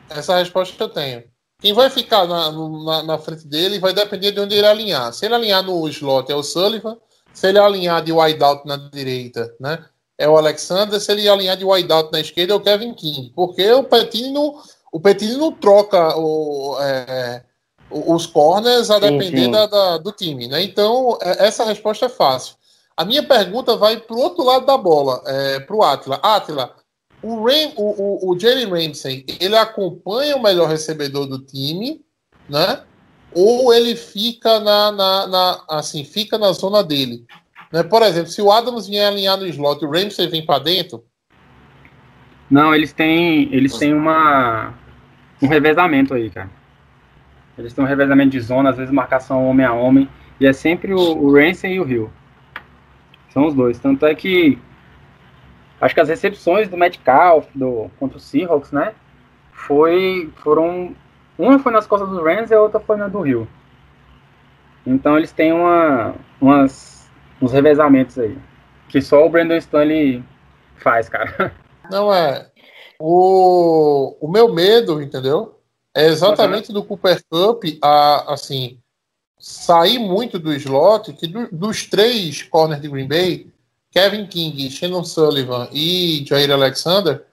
Essa resposta eu tenho. Quem vai ficar na, na, na frente dele vai depender de onde ele alinhar. Se ele alinhar no slot é o Sullivan, se ele alinhar de wideout na direita, né? É o Alexander, se ele alinhar de wideout na esquerda é o Kevin King. Porque o Petini não, o Petini não troca o, é, o- os corners a Sim, depender sim. da- da- do time, né? Então, é, essa resposta é fácil. A minha pergunta vai pro outro lado da bola, é, pro Atila. Atila, o, Ram, o, o, o Jalen Ramsey, ele acompanha o melhor recebedor do time, né? Ou ele fica na, na, na- assim, fica na zona dele. Né? Por exemplo, se o Adams vier alinhar no slot e o Ramsey vem para dentro, Não, eles têm. Eles têm uma. Um revezamento aí, cara. Eles têm um revezamento de zona, às vezes marcação homem a homem. E é sempre o, o Ramsey e o Hill. São os dois. Tanto é que. Acho que as recepções do Metcalf do, contra o Seahawks, né? Foi. Foram. Uma foi nas costas do Ramsey e a outra foi na do Hill. Então eles têm uma, umas, uns revezamentos aí. Que só o Brandon Stanley faz, cara. não é. O, o meu medo, entendeu? É exatamente do Cooper Cup, a, assim, sair muito do slot, que do- dos três corners de Green Bay, Kevin King, Shannon Sullivan e Jair Alexander,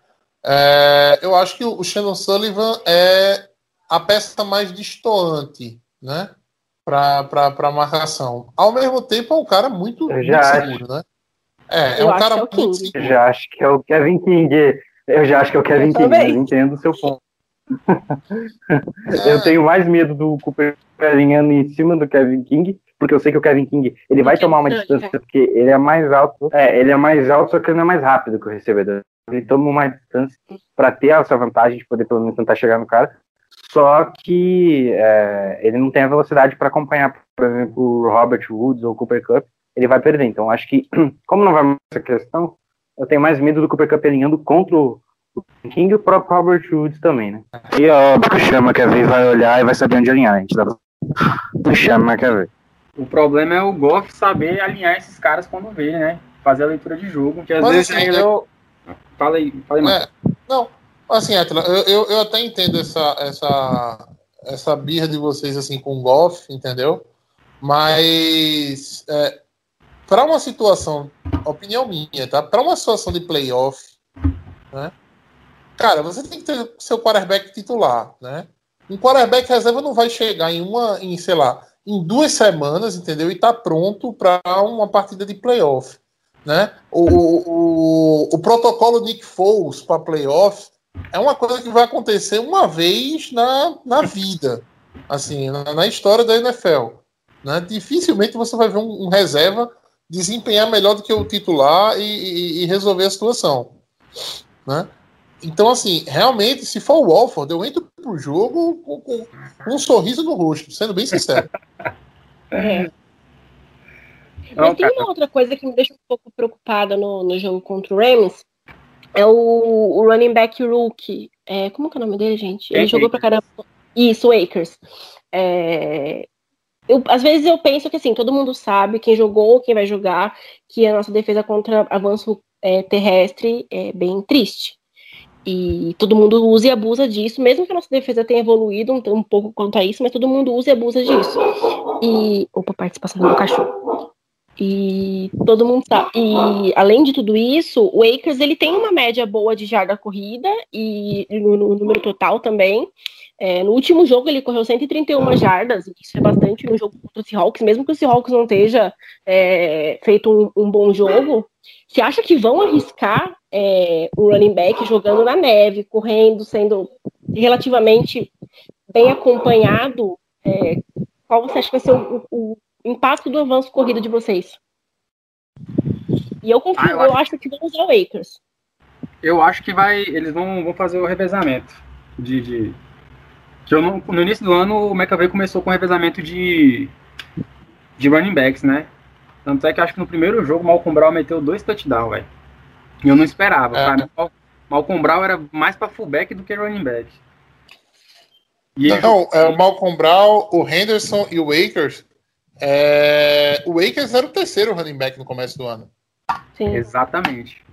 É, eu acho que o Shannon Sullivan é a peça mais distoante, né? Para marcação. Ao mesmo tempo, é um cara muito, Eu já muito seguro, né? É, é Eu um acho cara é muito King. seguro. Eu já acho que é o Kevin King. Eu já acho que é o Kevin King, mas entendo o seu ponto. Eu tenho mais medo do Cooper alinhando em cima do Kevin King, porque eu sei que o Kevin King ele vai tomar uma distância, porque ele é mais alto. É, ele é mais alto, só que ele não é mais rápido que o recebedor. Ele toma uma distância para ter essa vantagem de poder pelo menos tentar chegar no cara. Só que é, ele não tem a velocidade para acompanhar, por exemplo, o Robert Woods ou o Cooper Cup. Ele vai perder. Então, acho que, como não vai mais essa questão, eu tenho mais medo do Cooper Cup alinhando contra o King e o próprio Robert Woods também, né? E ó, o Chama quer ver, vai olhar e vai saber onde alinhar. A gente dá o Chama quer ver. O problema é o Goff saber alinhar esses caras quando vê, né? Fazer a leitura de jogo. Que às Mas, vezes assim, eu. Fala aí, fala aí. É, não, assim, Atila, eu, eu, eu até entendo essa, essa, essa birra de vocês assim com o golfe, entendeu? Mas é, para uma situação, opinião minha, tá? Para uma situação de playoff, né? Cara, você tem que ter seu quarterback titular, né? Um quarterback reserva não vai chegar em uma, em sei lá, em duas semanas, entendeu? E tá pronto para uma partida de playoff né? O, o, o protocolo Nick Foles para playoff é uma coisa que vai acontecer uma vez na, na vida, assim, na, na história da NFL. Né? Dificilmente você vai ver um, um reserva desempenhar melhor do que o titular e, e- e resolver a situação. Né? Então, assim, realmente, se for o Walford, eu entro pro jogo com, com- com um sorriso no rosto, sendo bem sincero. É. Não, Mas tem uma outra coisa que me deixa um pouco preocupada no, no jogo contra o Rams. É o, o running back rookie. É, como que é o nome dele, gente? Ele É jogou pra caramba. Isso, o Akers. É, eu, às vezes eu penso que assim, todo mundo sabe quem jogou, quem vai jogar, que a nossa defesa contra avanço é, terrestre é bem triste. E todo mundo usa e abusa disso, mesmo que a nossa defesa tenha evoluído um, um pouco quanto a isso, mas todo mundo usa e abusa disso. E. Opa, participação do meu cachorro. E todo mundo sabe. E além de tudo isso, o Akers ele tem uma média boa de jarda corrida e no, no número total também. É, no último jogo ele correu 131 jardas, isso é bastante no jogo contra o Seahawks, mesmo que o Seahawks não esteja é, feito um, um bom jogo. Você acha que vão arriscar é, o running back jogando na neve, correndo, sendo relativamente bem acompanhado? É, qual você acha que vai ser o- o impacto do avanço corrido de vocês? E eu confio, Ah, eu eu, acho que vão usar o Akers. Eu acho que vai. Eles vão, vão fazer o revezamento. De. de- que eu não- no início do ano o McAvey começou com revezamento de. de running backs, né? Tanto é que eu acho que no primeiro jogo o Malcolm Brown meteu dois touchdowns, velho. E eu não esperava. É. Mim, o Malcolm Brown era mais pra fullback do que running back. E ele- Não, é o Malcolm Brown, o Henderson e o Akers. É, O Akers era o terceiro running back no começo do ano. Sim. Exatamente.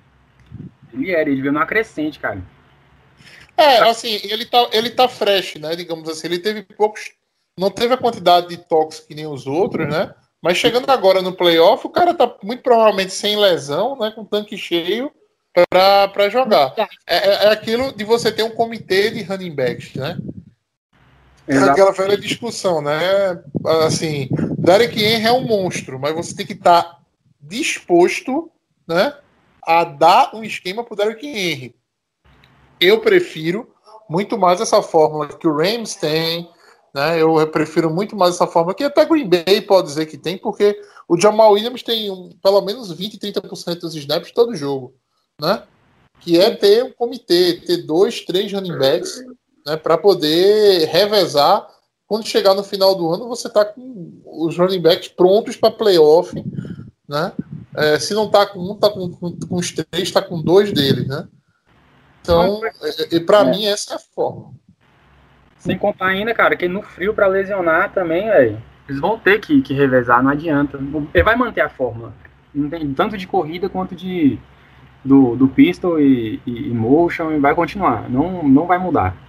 Ele era, ele veio numa crescente, cara. É, assim, ele tá, ele tá fresh, né? Digamos assim, ele teve poucos. Não teve a quantidade de toques que nem os outros, né? Mas chegando agora no playoff, o cara tá muito provavelmente sem lesão, né? Com tanque cheio pra, pra jogar. É, é- é aquilo de você ter um comitê de running backs, né? Exato. aquela velha discussão, né? Assim, Derek Henry é um monstro, mas você tem que estar disposto, né? A dar um esquema pro Derek Henry. Eu prefiro muito mais essa fórmula que o Rams tem, né? Eu prefiro muito mais essa fórmula que até Green Bay pode dizer que tem, porque o Jamal Williams tem um- pelo menos 20, 30% dos snaps todo jogo, né? Que é ter um comitê, ter dois, três running backs, né? Para poder revezar. Quando chegar no final do ano, você tá com os running backs prontos para playoff, né? É, se não tá com um, tá com, com, com os três, tá com dois deles, né? Então, e, e para É. mim, essa é a forma. Sem contar ainda, cara, que no frio pra lesionar também, velho. Eles vão ter que, que revezar, não adianta. Ele vai manter a tem, tanto de corrida quanto de do, do pistol e, e, e motion e vai continuar. Não, não vai mudar.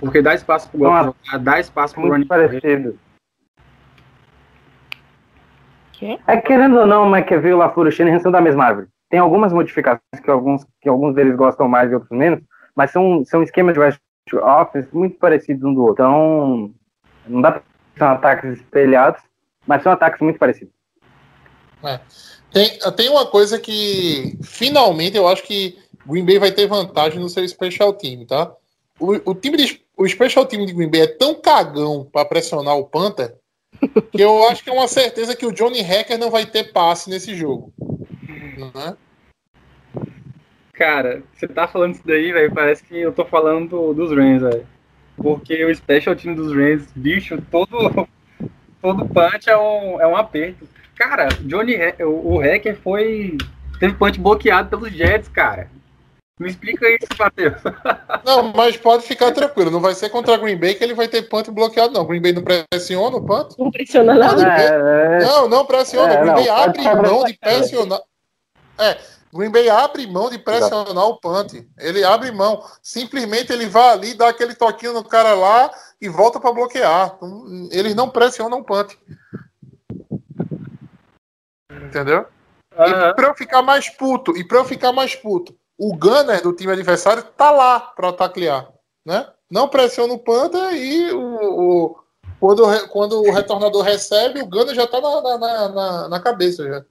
Porque dá espaço pro Nossa. Goff dá espaço pro Muito running back. parecido. Quê? É querendo ou não, o McAvey e o LaFleur e o Shanahan são da mesma árvore. tem algumas modificações que alguns, que alguns deles gostam mais e outros menos, mas são, são esquemas de West Office muito parecidos um do outro. Então, não dá pra são ataques espelhados, mas são ataques muito parecidos. É. Tem, tem uma coisa que finalmente eu acho que Green Bay vai ter vantagem no seu special team, tá? O, time de, o special team de Green Bay é tão cagão para pressionar o Panther que eu acho que é uma certeza que o Johnny Hacker não vai ter passe nesse jogo. Né? Cara, você tá falando isso daí, velho, parece que eu tô falando dos Rams, velho. Porque o special team dos Rams, bicho, todo, todo punch é um, é um aperto. Cara, Johnny, o, o Hacker foi. Teve punch bloqueado pelos Jets, cara. Me explica isso, Matheus. Não, mas pode ficar tranquilo. Não vai ser contra Green Bay que ele vai ter punch bloqueado, não. Green Bay não pressiona o punch. Não pressiona nada. É, não, não pressiona. É, Green Bay abre mão de pressionar. É, Green Bay abre mão de pressionar o punt. Ele abre mão. Simplesmente ele vai ali, dá aquele toquinho no cara lá e volta para bloquear. Então, eles não pressionam o punt. Entendeu? Uhum. E para eu ficar mais puto, e para eu ficar mais puto, o gunner do time adversário tá lá para taclear, né? Não pressiona o panda e o, o, quando, quando o retornador recebe, o gunner já tá na, na, na, na cabeça já.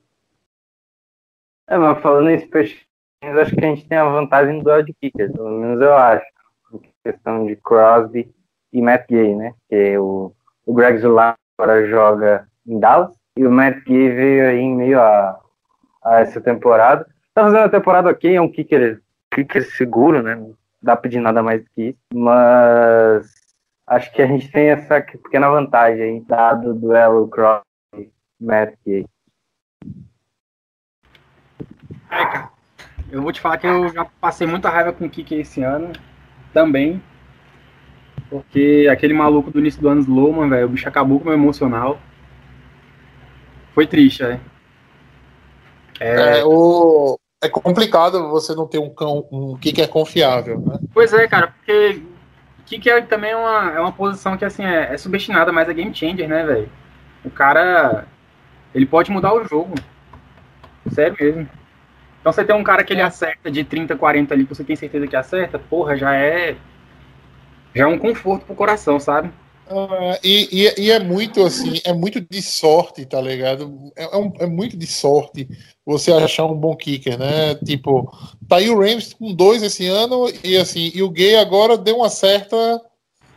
É, mas falando em special acho que a gente tem a vantagem do duelo de kickers, pelo menos eu acho. Em questão de Crosby e Matt Gay, né? Que o, o Greg Zular agora joga em Dallas e o Matt Gay veio aí em meio a, a essa temporada. Tá fazendo a temporada ok, é um kicker, kicker seguro, né? Não dá pra pedir nada mais do que isso. Mas acho que a gente tem essa pequena vantagem aí, dado o duelo Crosby Matt Gay. É, cara. Eu vou te falar que eu já passei muita raiva com o Kiki esse ano. Também. Porque aquele maluco do início do ano Slowman, velho, o bicho acabou com o meu emocional. Foi triste, né? É, é, o... é complicado você não ter um cão, um kicker confiável, né? Pois é, cara, porque também é uma, é uma posição que assim é, é subestimada, mas é game changer, né, velho? O cara ele pode mudar o jogo. Sério mesmo. Então você tem um cara que ele acerta de 30, 40 ali, que você tem certeza que acerta, porra, já é. Já é um conforto pro coração, sabe? Uh, e, e, e, é muito assim, é muito de sorte, tá ligado? É, é, um, é, muito de sorte você achar um bom kicker, né? Tipo, tá aí o Rams com dois esse ano, e assim, e o Gay agora deu uma certa.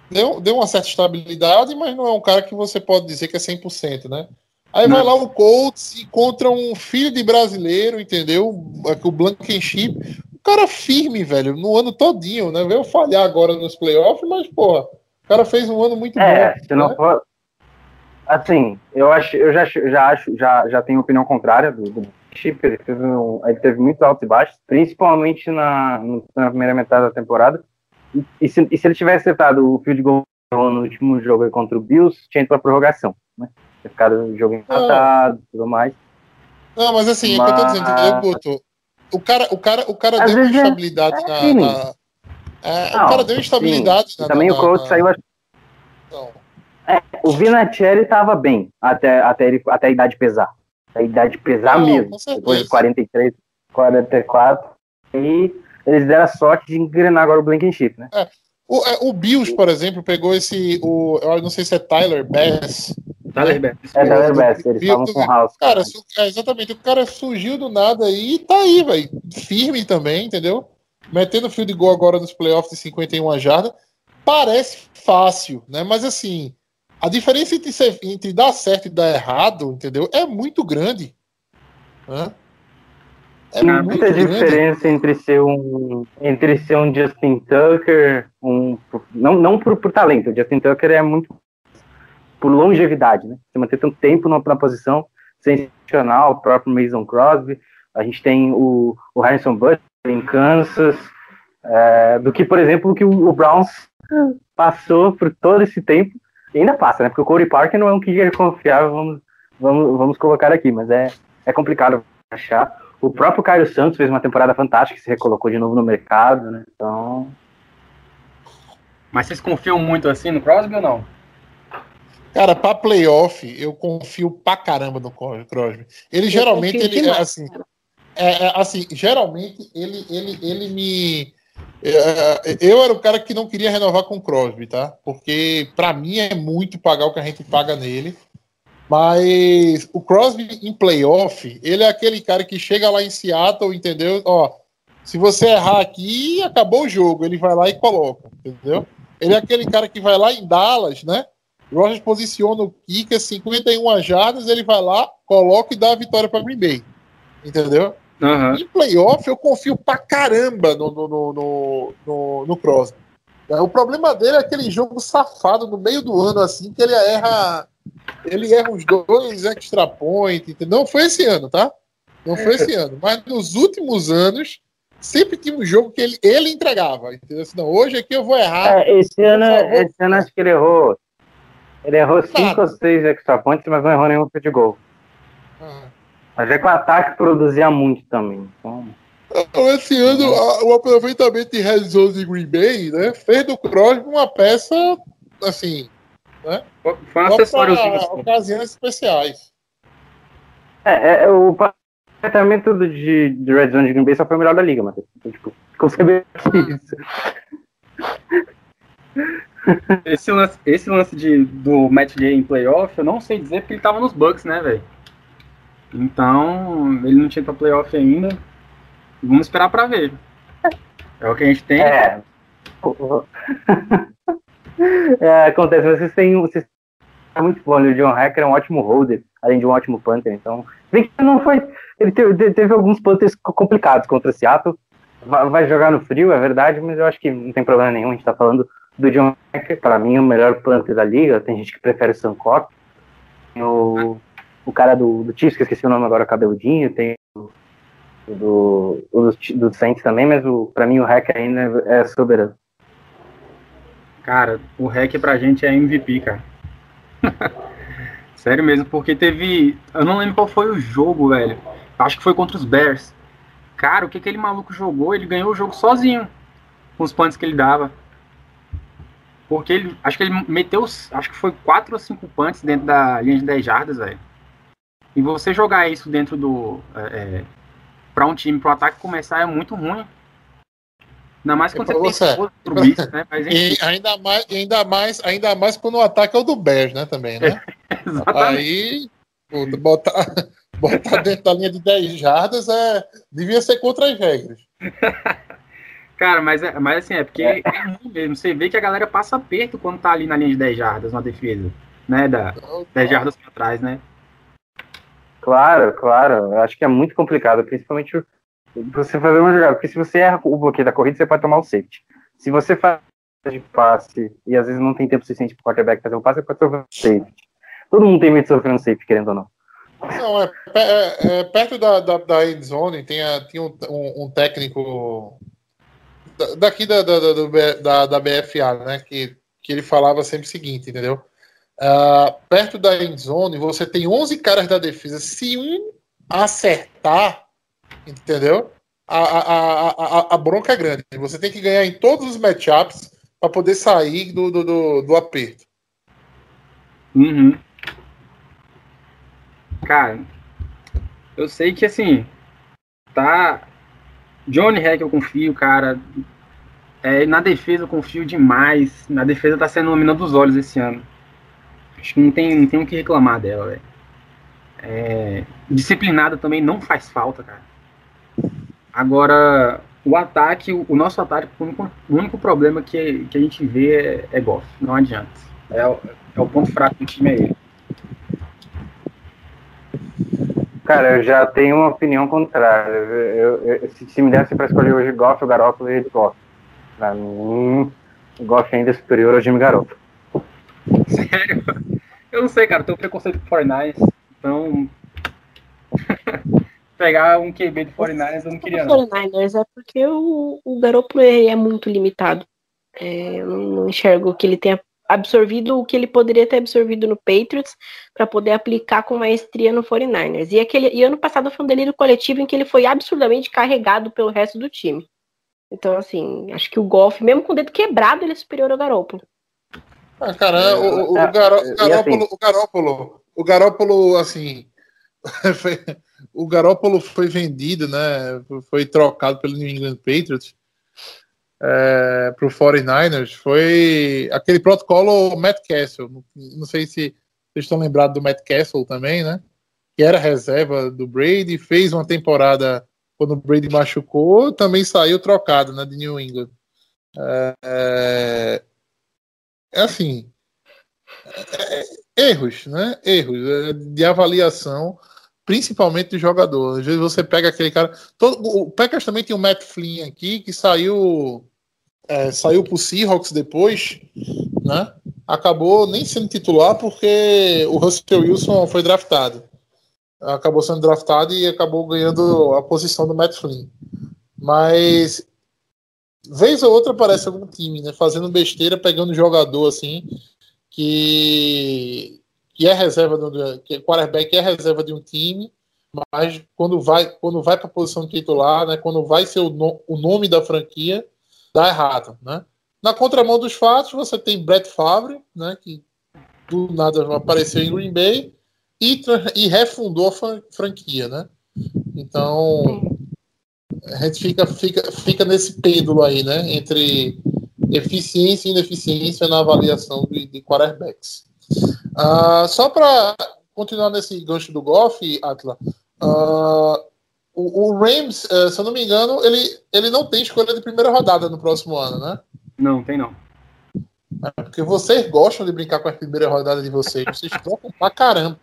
Deu, deu uma certa estabilidade, mas não é um cara que você pode dizer que é 100%, né? Aí vai lá o Colts e encontra um filho de brasileiro, entendeu? O Blankenship. O cara firme, velho, no ano todinho, né? Veio falhar agora nos playoffs, mas, porra, cara fez um ano muito é, bom. Se não né? for... Assim, eu acho, eu já, já acho, já, já tenho opinião contrária do, do Chip, ele teve, um, ele teve muitos altos e baixos, principalmente na, na primeira metade da temporada. E, e, se, e se ele tivesse acertado o field goal no último jogo contra o Bills, tinha ido pra prorrogação, né? ter ficado o jogo empatado e tudo mais. Não, mas assim, mas... é que eu tô dizendo, entendeu, Guto? O cara, o cara, o cara deu uma instabilidade é, na. na é, não, o cara deu instabilidade na, Também na, o coach saiu. Não. É, o Vinatieri tava bem até, até, ele, até a idade pesar. A idade pesar não, mesmo. Depois de 43, 44. E eles deram a sorte de engrenar agora o Blankenship, né? É. O, é, o Bills, por exemplo, pegou esse. O, eu não sei se é Tyler Bass, Tyler Bass. É, Tyler Bass, eles estavam com o House. Cara, é, exatamente, o cara surgiu do nada aí e tá aí, velho. Firme também, entendeu? Metendo fio de gol agora nos playoffs de 51 jardas. Parece fácil, né? Mas assim, a diferença entre, ser, entre dar certo e dar errado, entendeu? É muito grande. Né? É Há muita grande. diferença entre ser um entre ser um Justin Tucker, um não não por, por talento. O Justin Tucker é muito por longevidade, né? Você manter tanto tempo na, na posição, sensacional, o próprio Mason Crosby, a gente tem o, o Harrison Butler em Kansas, é, do que, por exemplo, o que o, Browns passou por todo esse tempo, e ainda passa, né? Porque o Corey Parker não é um kicker confiável, vamos, vamos, vamos colocar aqui, mas é, é complicado achar. O próprio Caio Santos fez uma temporada fantástica, se recolocou de novo no mercado, né? Então. Mas vocês confiam muito assim no Crosby ou não? Cara, pra playoff, eu confio pra caramba no Crosby. Ele eu geralmente, ele, demais, assim, é, é, assim, geralmente ele, ele, ele me. é, Eu era o cara que não queria renovar com o Crosby, tá? Porque pra mim é muito pagar o que a gente paga nele. Mas o Crosby em playoff, ele é aquele cara que chega lá em Seattle, entendeu? Ó, se você errar aqui, acabou o jogo. Ele vai lá e coloca, entendeu? Ele é aquele cara que vai lá em Dallas, né? Rogers posiciona o kicker 51 jardas, ele vai lá, coloca e dá a vitória para Green Bay. Entendeu? Aham. Em playoff, eu confio pra caramba no, no, no, no, no, no Crosby. O problema dele é aquele jogo safado no meio do ano, assim, que ele erra. Ele erra uns dois extra point. entendeu? Não foi esse ano, tá? Não foi esse ano. Mas nos últimos anos, sempre tinha um jogo que ele, ele entregava. Entendeu? Assim, não, hoje aqui eu vou errar. É, esse ano, esse ano acho que ele errou. Ele errou cinco ou seis extra points, mas não errou nenhum field goal. Ah. Mas é que o ataque produzia muito também. Então, Então, esse ano, a- o aproveitamento de red zone de Green Bay, né, fez do Crosby uma peça, assim, Foi foi um só acessório. ocasiões especiais. é, é, o aproveitamento de, de Red Zone de Green Bay só foi o melhor da liga, mas tipo, conceber isso. Esse lance, esse lance de, do Matt Gay em playoff, eu não sei dizer porque ele tava nos Bucks, né, velho? Então, ele não tinha pra playoff ainda. Vamos esperar pra ver. É o que a gente tem. É. É, acontece, mas vocês têm. Vocês é muito bom. O John Hacker é um ótimo holder, além de um ótimo punter. Então, bem que não foi. Ele teve, teve alguns punters co- complicados contra o Seattle. Vai, vai jogar no frio, é verdade, mas eu acho que não tem problema nenhum. A gente tá falando do John Hacker, para mim, o melhor punter da liga. Tem gente que prefere o Sankoff. Tem o, cara do, do Chiefs, que esqueci o nome agora, cabeludinho. Tem o do, do, do Saints também, mas o, pra mim o Hacker ainda é soberano. Cara, o hack pra gente é MVP, cara. Sério mesmo, porque teve. Eu não lembro qual foi o jogo, velho. Acho que foi contra os Bears. Cara, o que aquele maluco jogou? Ele ganhou o jogo sozinho. Com os punts que ele dava. Porque ele. Acho que ele meteu. Acho que foi 4 ou 5 punts dentro da linha de 10 jardas, velho. E você jogar isso dentro do. É, é, pra um time, pro ataque começar, é muito ruim. Ainda mais quando É você tem você. esposa pro bicho, né? Mas, E ainda mais, ainda mais, ainda mais quando o ataque é o do Bears, né, também, né? Aí, puta, botar, botar dentro da linha de 10 jardas é, devia ser contra as regras. Cara, mas, é, mas assim, é porque é. ruim mesmo. Você vê que a galera passa aperto quando tá ali na linha de 10 jardas na defesa, né? Da 10 jardas pra trás, né? Claro, claro. Eu acho que é muito complicado, principalmente o- você fazer uma jogada. Porque se você erra o bloqueio da corrida, você pode tomar o safety. Se você faz de passe e às vezes não tem tempo suficiente pro quarterback fazer um passe, você pode sofrer um safety. Todo mundo tem medo de sofrer um safety, querendo ou não. Não, é, é- é perto da, da, da end zone tem, a- tinha um, um- um técnico da- daqui da, da, da, da BFA, né? Que, que ele falava sempre o seguinte, entendeu? Ah, perto da end zone, você tem 11 caras da defesa. Se um acertar, entendeu? A, a, a, a, a bronca é grande. Você tem que ganhar em todos os matchups para poder sair do, do, do, do aperto. Uhum. Cara, eu sei que assim, tá. Johnny Hack eu confio, cara. É, na defesa eu confio demais. Na defesa tá sendo uma mina dos olhos esse ano. Acho que não tem, não tem o que reclamar dela, velho. É, disciplinada também não faz falta, cara. Agora, o ataque, o nosso ataque, o único, o único problema que, que a gente vê é, é Goff. Não adianta. É, o- é o ponto fraco do time é ele. Cara, eu já tenho uma opinião contrária. Eu, eu- se, se me desse pra escolher hoje Goff ou Garoppolo, ia de Goff. Pra mim, o Goff ainda é superior ao Jimmy Garoppolo. Sério? Eu não sei, cara. Eu tenho preconceito com 49ers. Então. Pegar um QB do 49ers eu não queria, não. O 49ers é porque o, o ele é muito limitado. É, eu não, não enxergo que ele tenha absorvido o que ele poderia ter absorvido no Patriots para poder aplicar com maestria no 49ers. E, aquele, e ano passado foi um delírio coletivo em que ele foi absurdamente carregado pelo resto do time. Então, assim, acho que o Golf, mesmo com o dedo quebrado, ele é superior ao Garoppolo. Ah, cara, o, o, o, É, Garo- o Garópolo, assim- o Garópolo, o Garópolo, assim, o Garópolo foi vendido, né? Foi trocado pelo New England Patriots é, para o 49ers. Foi aquele protocolo Matt Castle. Não sei se vocês estão lembrados do Matt Castle também, né? Que era reserva do Brady, fez uma temporada quando o Brady machucou, também saiu trocado, né? De New England. É, é, é assim. É, é, erros, né? Erros é, de avaliação principalmente do jogador. Às vezes você pega aquele cara. Todo, o Packers também tem o Matt Flynn aqui, que saiu é, saiu pro Seahawks depois, né? Acabou nem sendo titular porque o Russell Wilson foi draftado. Acabou sendo draftado e acabou ganhando a posição do Matt Flynn. Mas vez ou outra aparece algum time, né? Fazendo besteira, pegando jogador assim que que é reserva do que o quarterback é reserva de um time, mas quando vai quando vai para a posição titular, né, quando vai ser o, no, o nome da franquia, dá errado, né? Na contramão dos fatos, você tem Brett Favre, né, que do nada apareceu em Green Bay e, e refundou a franquia, né? Então a gente fica, fica, fica nesse pêndulo aí, né? Entre eficiência e ineficiência na avaliação de, de quarterbacks. Uh, só para continuar nesse gancho do golf, Atla, uh, o, o, Rams, uh, se eu não me engano, ele, ele não tem escolha de primeira rodada no próximo ano, né? Não, tem não. É porque vocês gostam de brincar com a primeira rodada de vocês. Vocês trocam pra caramba.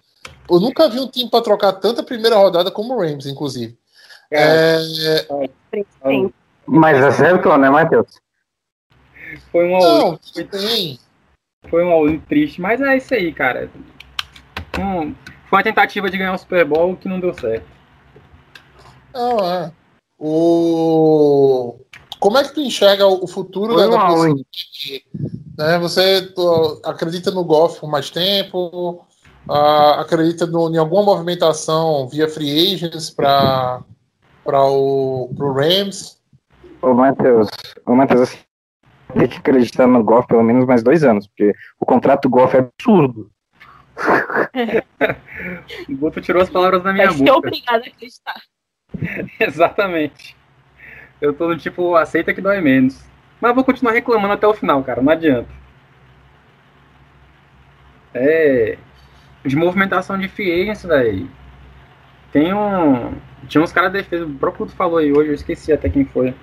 Eu nunca vi um time para trocar tanta primeira rodada como o Rams, inclusive. É. É... Mas acertou, né, Matheus? Foi um Não, tem. Foi um all triste, mas é isso aí, cara. Um, foi uma tentativa de ganhar o Super Bowl que não deu certo. Não, é. O... Como é que tu enxerga o futuro da, da né? Você tu, acredita no golfe por mais tempo? Uh, acredita no, em alguma movimentação via free agents para o pro Rams? Ô, Matheus, ô, Matheus, assim, ter que acreditar no golfe pelo menos mais dois anos, porque o contrato do golfe é absurdo. o Guto tirou as palavras da minha boca. Eu obrigado a acreditar. Exatamente. Eu tô no tipo, aceita que dói menos. Mas vou continuar reclamando até o final, cara, não adianta. É. De movimentação de free velho. Tem um. Tinha uns caras de defesa, o próprio falou aí hoje, eu esqueci até quem foi.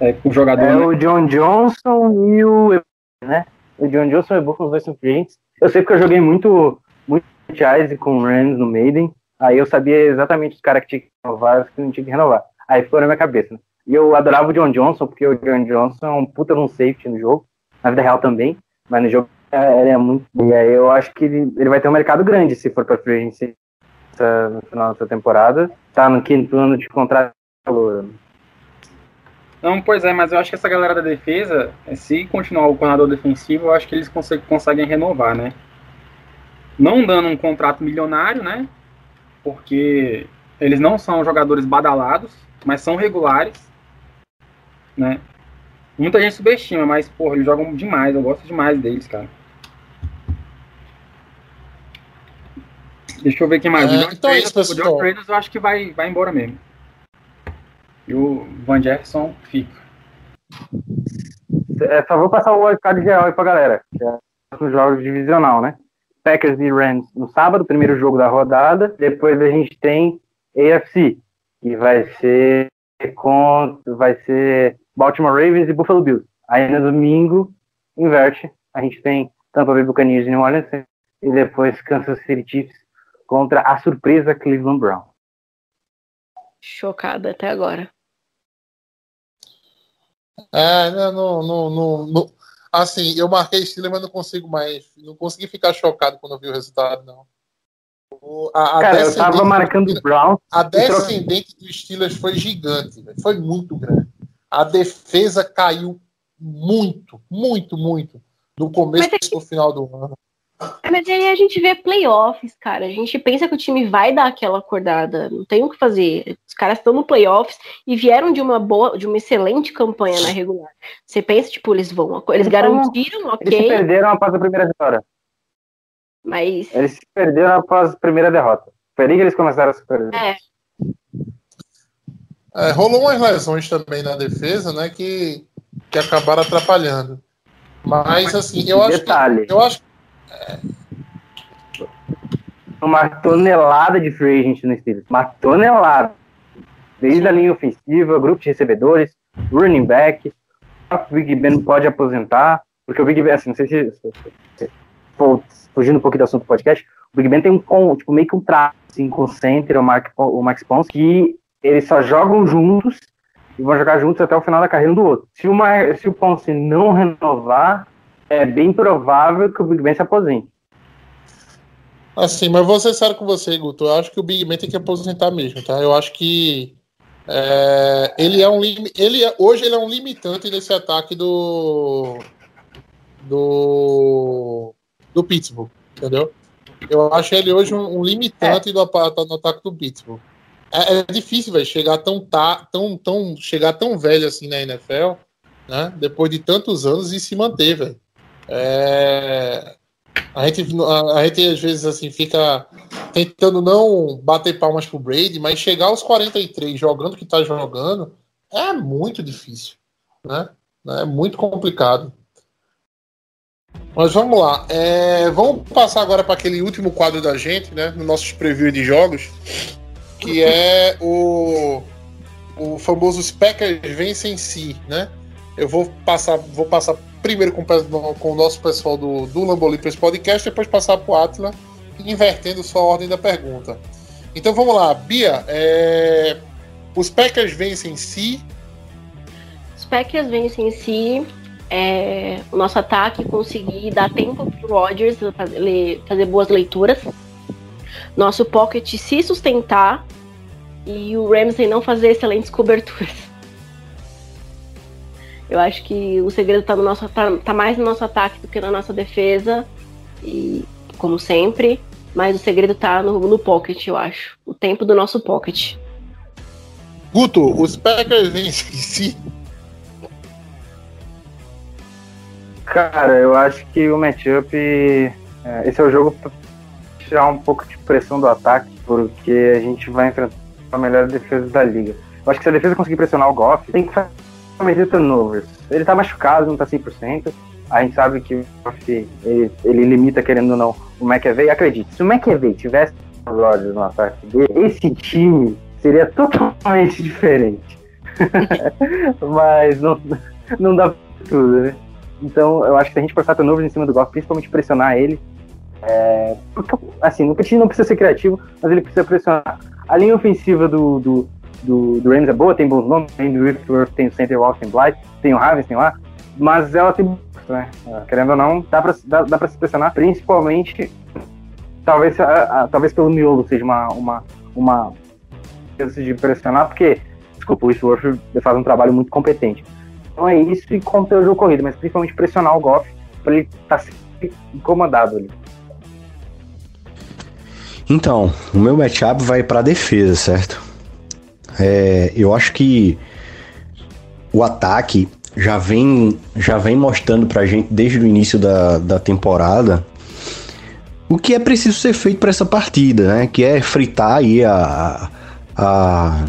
É, o jogador. É né? o John Johnson e o. Né? O John Johnson e o Buffalo dois são clientes. Eu sei porque eu joguei muito, muito franchise com o Rams no Maiden. Aí eu sabia exatamente os caras que tinha que renovar e os que não tinha que renovar. Aí ficou na minha cabeça. Né? E eu adorava o John Johnson, porque o John Johnson é um puta de um safety no jogo. Na vida real também. Mas no jogo é, ele é muito. E aí eu acho que ele, ele vai ter um mercado grande se for pra free no final dessa temporada. Tá no quinto ano de contrato. Não, pois é, mas eu acho que essa galera da defesa, se continuar o coordenador defensivo, eu acho que eles conseguem, conseguem renovar, né? Não dando um contrato milionário, né? Porque eles não são jogadores badalados, mas são regulares, né? Muita gente subestima, mas, porra, eles jogam demais, eu gosto demais deles, cara. Deixa eu ver quem mais. É, o John então é isso, o John Traders eu acho que vai, vai embora mesmo. E o Van Jefferson fica. É, só vou passar o wildcard geral aí pra galera, que é os jogos divisional, né? Packers e Rams no sábado, primeiro jogo da rodada. Depois a gente tem AFC, que vai ser com vai ser Baltimore Ravens e Buffalo Bills. Aí no domingo inverte, a gente tem Tampa Bay Buccaneers e New Orleans e depois Kansas City Chiefs contra a surpresa Cleveland Brown. Chocada até agora. É, não, não, não, não, Assim, eu marquei Steelers, mas não consigo mais. Não consegui ficar chocado quando eu vi o resultado, não. A, a Cara, eu tava marcando o Brown. A descendente do Steelers foi gigante, véio, foi muito grande. A defesa caiu muito, muito, muito do começo é que... final do ano. Mas aí a gente vê playoffs, cara. A gente pensa que o time vai dar aquela acordada. Não tem o que fazer. Os caras estão no playoffs e vieram de uma boa, de uma excelente campanha na regular. Você pensa, tipo, eles vão. Eles garantiram, ok. Eles se perderam após a primeira vitória. Mas. Eles se perderam após a primeira derrota. Foi ali que eles começaram a superar. É, É, rolou umas lesões também na defesa, né? Que, que acabaram atrapalhando. Mas assim, eu acho que. Detalhe. Eu acho Uma tonelada de free agent no Steelers. Uma tonelada. Desde a linha ofensiva, grupo de recebedores, running back. O Big Ben pode aposentar. Porque o Big Ben, assim, não sei se. Fugindo um pouquinho do assunto do podcast, o Big Ben tem um tipo, meio que um traço assim, com o center, o, Mark, o Max Pons, que eles só jogam juntos e vão jogar juntos até o final da carreira um do outro. Se o, Mar, se o Ponce não renovar, é bem provável que o Big Ben se aposente. Assim, mas vou ser sério com você, Guto. Eu acho que o Big Ben tem que aposentar mesmo, tá? Eu acho que é, ele é um ele é- hoje ele é um limitante nesse ataque do do do Pittsburgh, entendeu? Eu acho ele hoje um, um limitante do, apa- no ataque do Pittsburgh. É, é difícil, velho, chegar tão, tá, tão, tão chegar tão velho assim na NFL, né? Depois de tantos anos e se manter, velho. É, a gente, a, a gente às vezes assim fica tentando não bater palmas pro Brady, mas chegar aos 43 jogando o que tá jogando é muito difícil, né? É muito complicado. Mas vamos lá. É, vamos passar agora para aquele último quadro da gente, né? No nossos preview de jogos, que é o, o famoso os Packers vencem si, né? Eu vou passar, vou passar primeiro com, o com o nosso pessoal do, do Lambolipers Podcast, depois passar para o Atila, invertendo só a ordem da pergunta. Então vamos lá, Bia. é, os Packers vencem si. Os Packers vencem em si. é, o nosso ataque conseguir dar tempo pro Rodgers fazer, fazer boas leituras. Nosso pocket se sustentar. E o Ramsey não fazer excelentes coberturas. Eu acho que o segredo tá, no nosso, tá, tá mais no nosso ataque do que na nossa defesa. E, como sempre. Mas o segredo tá no, no pocket, eu acho. O tempo do nosso pocket. Guto, os Packers vencem si. Cara, eu acho que o matchup. é, esse é o jogo pra tirar um pouco de pressão do ataque, porque a gente vai enfrentar a melhor defesa da liga. Eu acho que se a defesa conseguir pressionar o Goff, tem que fazer turnovers. Ele tá machucado, não tá 100%. A gente sabe que ele, ele limita, querendo ou não, o McAvey. Acredite, se o McAvey tivesse o Rodgers no ataque dele, esse time seria totalmente diferente. Mas não, não dá tudo, né? Então, eu acho que se a gente forçar turnovers em cima do Goff, principalmente pressionar ele, é, porque, assim, o time não precisa ser criativo, mas ele precisa pressionar. A linha ofensiva do, do, do, do Rams é boa, tem bons nomes, tem o Whitworth, tem o Center Austin Blythe, tem o Harvey, tem lá, mas ela tem, né, querendo ou não, dá pra, dá, dá pra se pressionar, principalmente, talvez, a, a, talvez pelo miolo seja uma, uma, uma de pressionar, porque, desculpa, o Whitworth faz um trabalho muito competente. Então é isso e conter o jogo corrido, mas principalmente pressionar o Goff pra ele estar sempre incomodado ali. Então, o meu matchup vai para defesa, certo? É, eu acho que o ataque já vem, já vem mostrando pra gente desde o início da, da temporada o que é preciso ser feito para essa partida, né? Que é fritar aí a, a,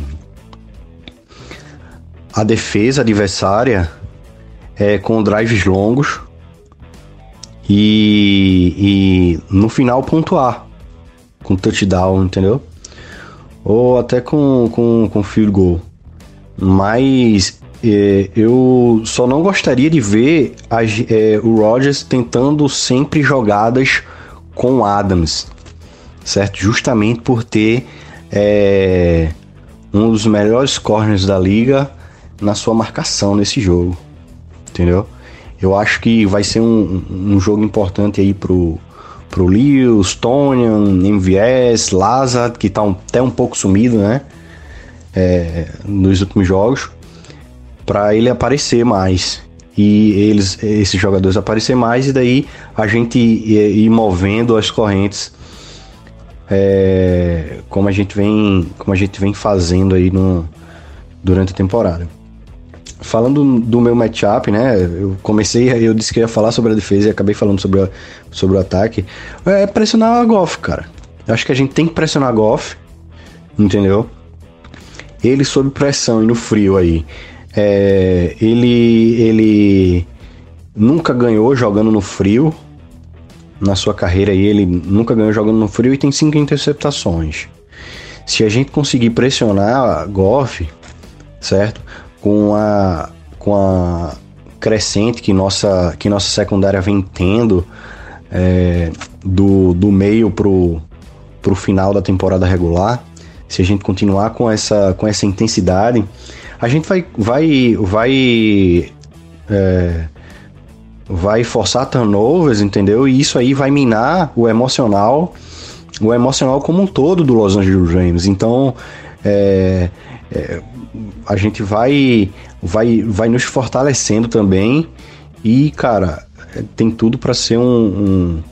a defesa adversária é, com drives longos e, e no final pontuar com touchdown, entendeu? Ou até com, com, com field goal. Mas é, eu só não gostaria de ver a, é, o Rodgers tentando sempre jogadas com Adams, certo? Justamente por ter é, um dos melhores corners da liga na sua marcação nesse jogo, entendeu? Eu acho que vai ser um, um jogo importante aí pro, pro Lewis, Tonian, MVS, Lazard, que tá um, até um pouco sumido, né? É, nos últimos jogos, para ele aparecer mais e eles, esses jogadores aparecer mais e daí a gente ir, ir movendo as correntes é, como a gente vem como a gente vem fazendo aí no, durante a temporada. Falando do meu matchup, né? Eu comecei, eu disse que ia falar sobre a defesa e acabei falando sobre, a, sobre o ataque. É pressionar a Goff, cara. Eu acho que a gente tem que pressionar Goff, entendeu? Ele sob pressão e no frio aí. É, ele, ele nunca ganhou jogando no frio. Na sua carreira aí, ele nunca ganhou jogando no frio e tem cinco interceptações. Se a gente conseguir pressionar Goff, certo? Com a, com a crescente que nossa, que nossa secundária vem tendo é, do, do meio pro, pro final da temporada regular, se a gente continuar com essa, com essa intensidade, a gente vai, vai, vai, é, vai forçar turnovers, entendeu? E isso aí vai minar o emocional, o emocional como um todo do Los Angeles Rams. Então, é, é, a gente vai, vai, vai nos fortalecendo também e, cara, tem tudo para ser um, um,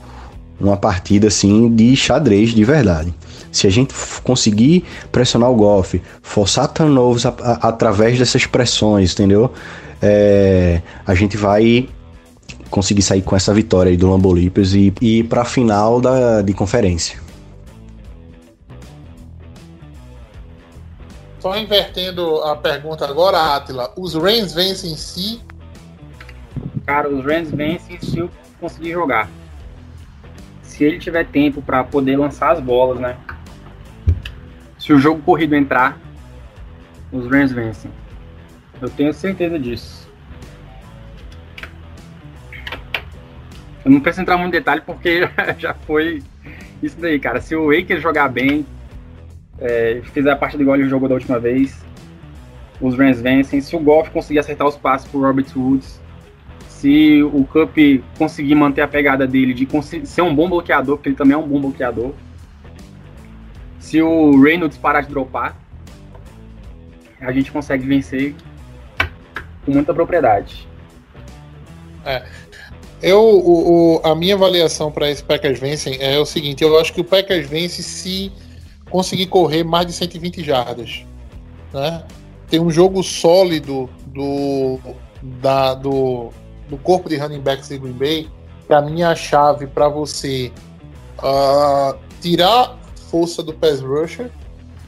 uma partida assim de xadrez de verdade. Se a gente conseguir pressionar o golfe, forçar turnovers através dessas pressões, entendeu? É, a gente vai conseguir sair com essa vitória aí do e, e ir para a final da, de conferência. Só invertendo a pergunta agora, Atila, os Rams vencem si? Cara, os Rams vencem se eu conseguir jogar. Se ele tiver tempo para poder lançar as bolas, né? Se o jogo corrido entrar, os Rams vencem. Eu tenho certeza disso. Eu não preciso entrar muito em detalhe porque já foi isso daí, cara. Se o Akers jogar bem, é, fizer a partida igual ele jogou da última vez, os Rams vencem. Se o Golf conseguir acertar os passos pro Robert Woods, se o Cup conseguir manter a pegada dele de ser um bom bloqueador, porque ele também é um bom bloqueador, se o Reynolds parar de dropar, a gente consegue vencer com muita propriedade. É. Eu, o, o, a minha avaliação para esse Packers vencem é o seguinte: eu acho que o Packers vence se conseguir correr mais de 120 jardas. Né? Tem um jogo sólido do, da, do, do corpo de running backs de Green Bay. Para mim, a chave para você uh, tirar força do pass rusher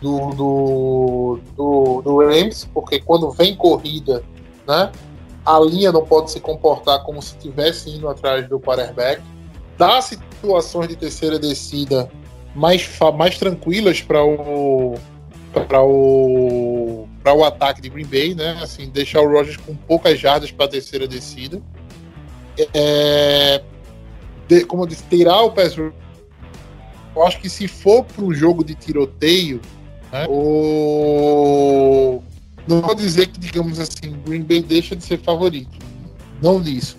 do, do, do, do Rams, porque quando vem corrida, né, a linha não pode se comportar como se estivesse indo atrás do quarterback. Dá situações de terceira descida mais, mais tranquilas para o para o para o ataque de Green Bay, né? Assim, deixar o Rogers com poucas jardas para a terceira descida. É, de, como eu disse, tirar o pass eu acho que se for para um jogo de tiroteio, né, o... não vou dizer que, digamos assim, Green Bay deixa de ser favorito. Não disso.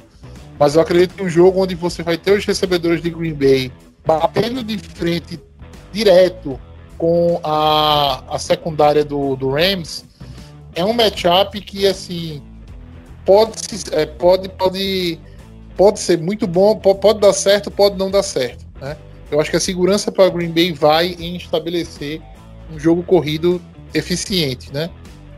Mas eu acredito que um jogo onde você vai ter os recebedores de Green Bay batendo de frente direto com a, a secundária do, do Rams, é um matchup que assim pode, é, pode, pode, pode ser muito bom, pode, dar certo, pode não dar certo. Né? Eu acho que a segurança para Green Bay vai em estabelecer um jogo corrido eficiente, né?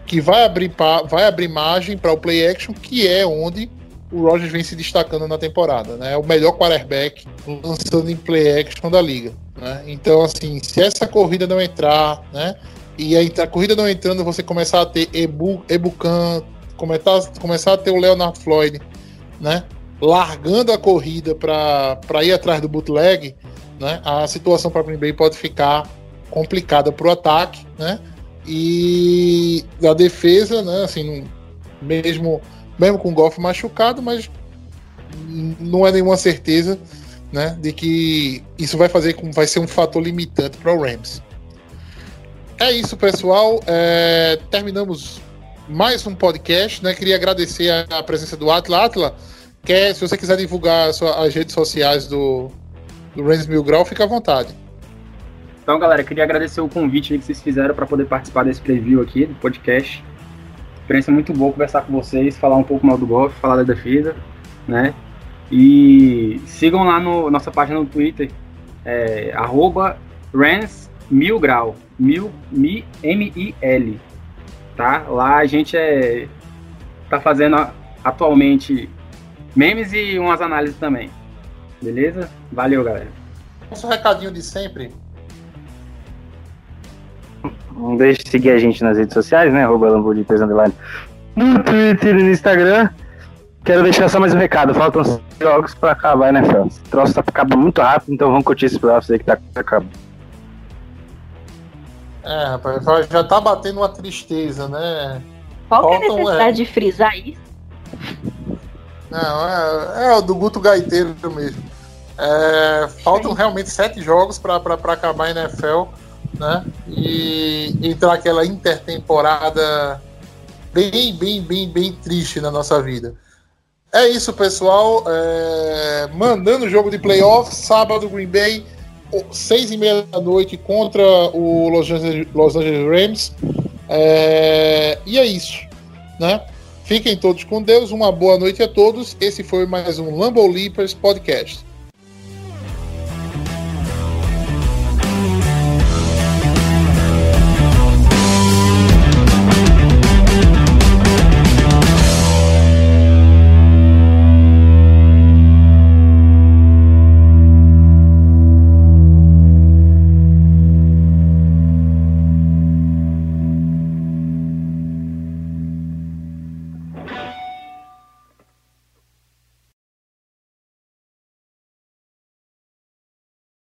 Que vai abrir, vai abrir margem para o play action, que é onde o Rogers vem se destacando na temporada, né? É o melhor quarterback lançando em play action da liga, né? Então, assim, se essa corrida não entrar, né? E a, a corrida não entrando, você começar a ter Ebu, Ebucan, começar, começar a ter o Leonard Floyd, né? Largando a corrida para ir atrás do bootleg, né? A situação para Green Bay pode ficar complicada para o ataque, né? E a defesa, né? Assim, mesmo mesmo com o Golf machucado, mas não é nenhuma certeza né, de que isso vai fazer vai ser um fator limitante para o Rams. É isso, pessoal. É, terminamos mais um podcast. Né? Queria agradecer a, a presença do Atla. Atla, quer, se você quiser divulgar sua, as redes sociais do, do Rams Mil Grau, fica à vontade. Então, galera, queria agradecer o convite que vocês fizeram para poder participar desse preview aqui do podcast experiência muito boa conversar com vocês, falar um pouco mal do golfe, falar da defesa, né? E sigam lá no nossa página no Twitter, é, arroba Rans Mil Grau, mil, mi, M-I-L, tá? Lá a gente é, tá fazendo atualmente memes e umas análises também, beleza? Valeu, galera. Nosso recadinho de sempre, Não deixe de seguir a gente nas redes sociais, né? Arroba Underline. No Twitter e no Instagram. Quero deixar só mais um recado. Faltam cinco jogos pra acabar, né, Fel? Esse troço tá acabando muito rápido, então vamos curtir esse playoffs aí que tá acabando. É, rapaz, já tá batendo uma tristeza, né? Qual que é a Faltam, necessidade é. de frisar isso? Não, é, é o do Guto Gaiteiro mesmo. É, faltam realmente sete jogos para acabar a NFL, né? E entrar aquela intertemporada bem, bem, bem, bem triste na nossa vida. É isso, pessoal. É, mandando o jogo de playoff, sábado, Green Bay, seis e meia da noite contra o Los Angeles, Los Angeles Rams. É, e é isso, né? Fiquem todos com Deus, uma boa noite a todos. Esse foi mais um Lambo Leapers Podcast.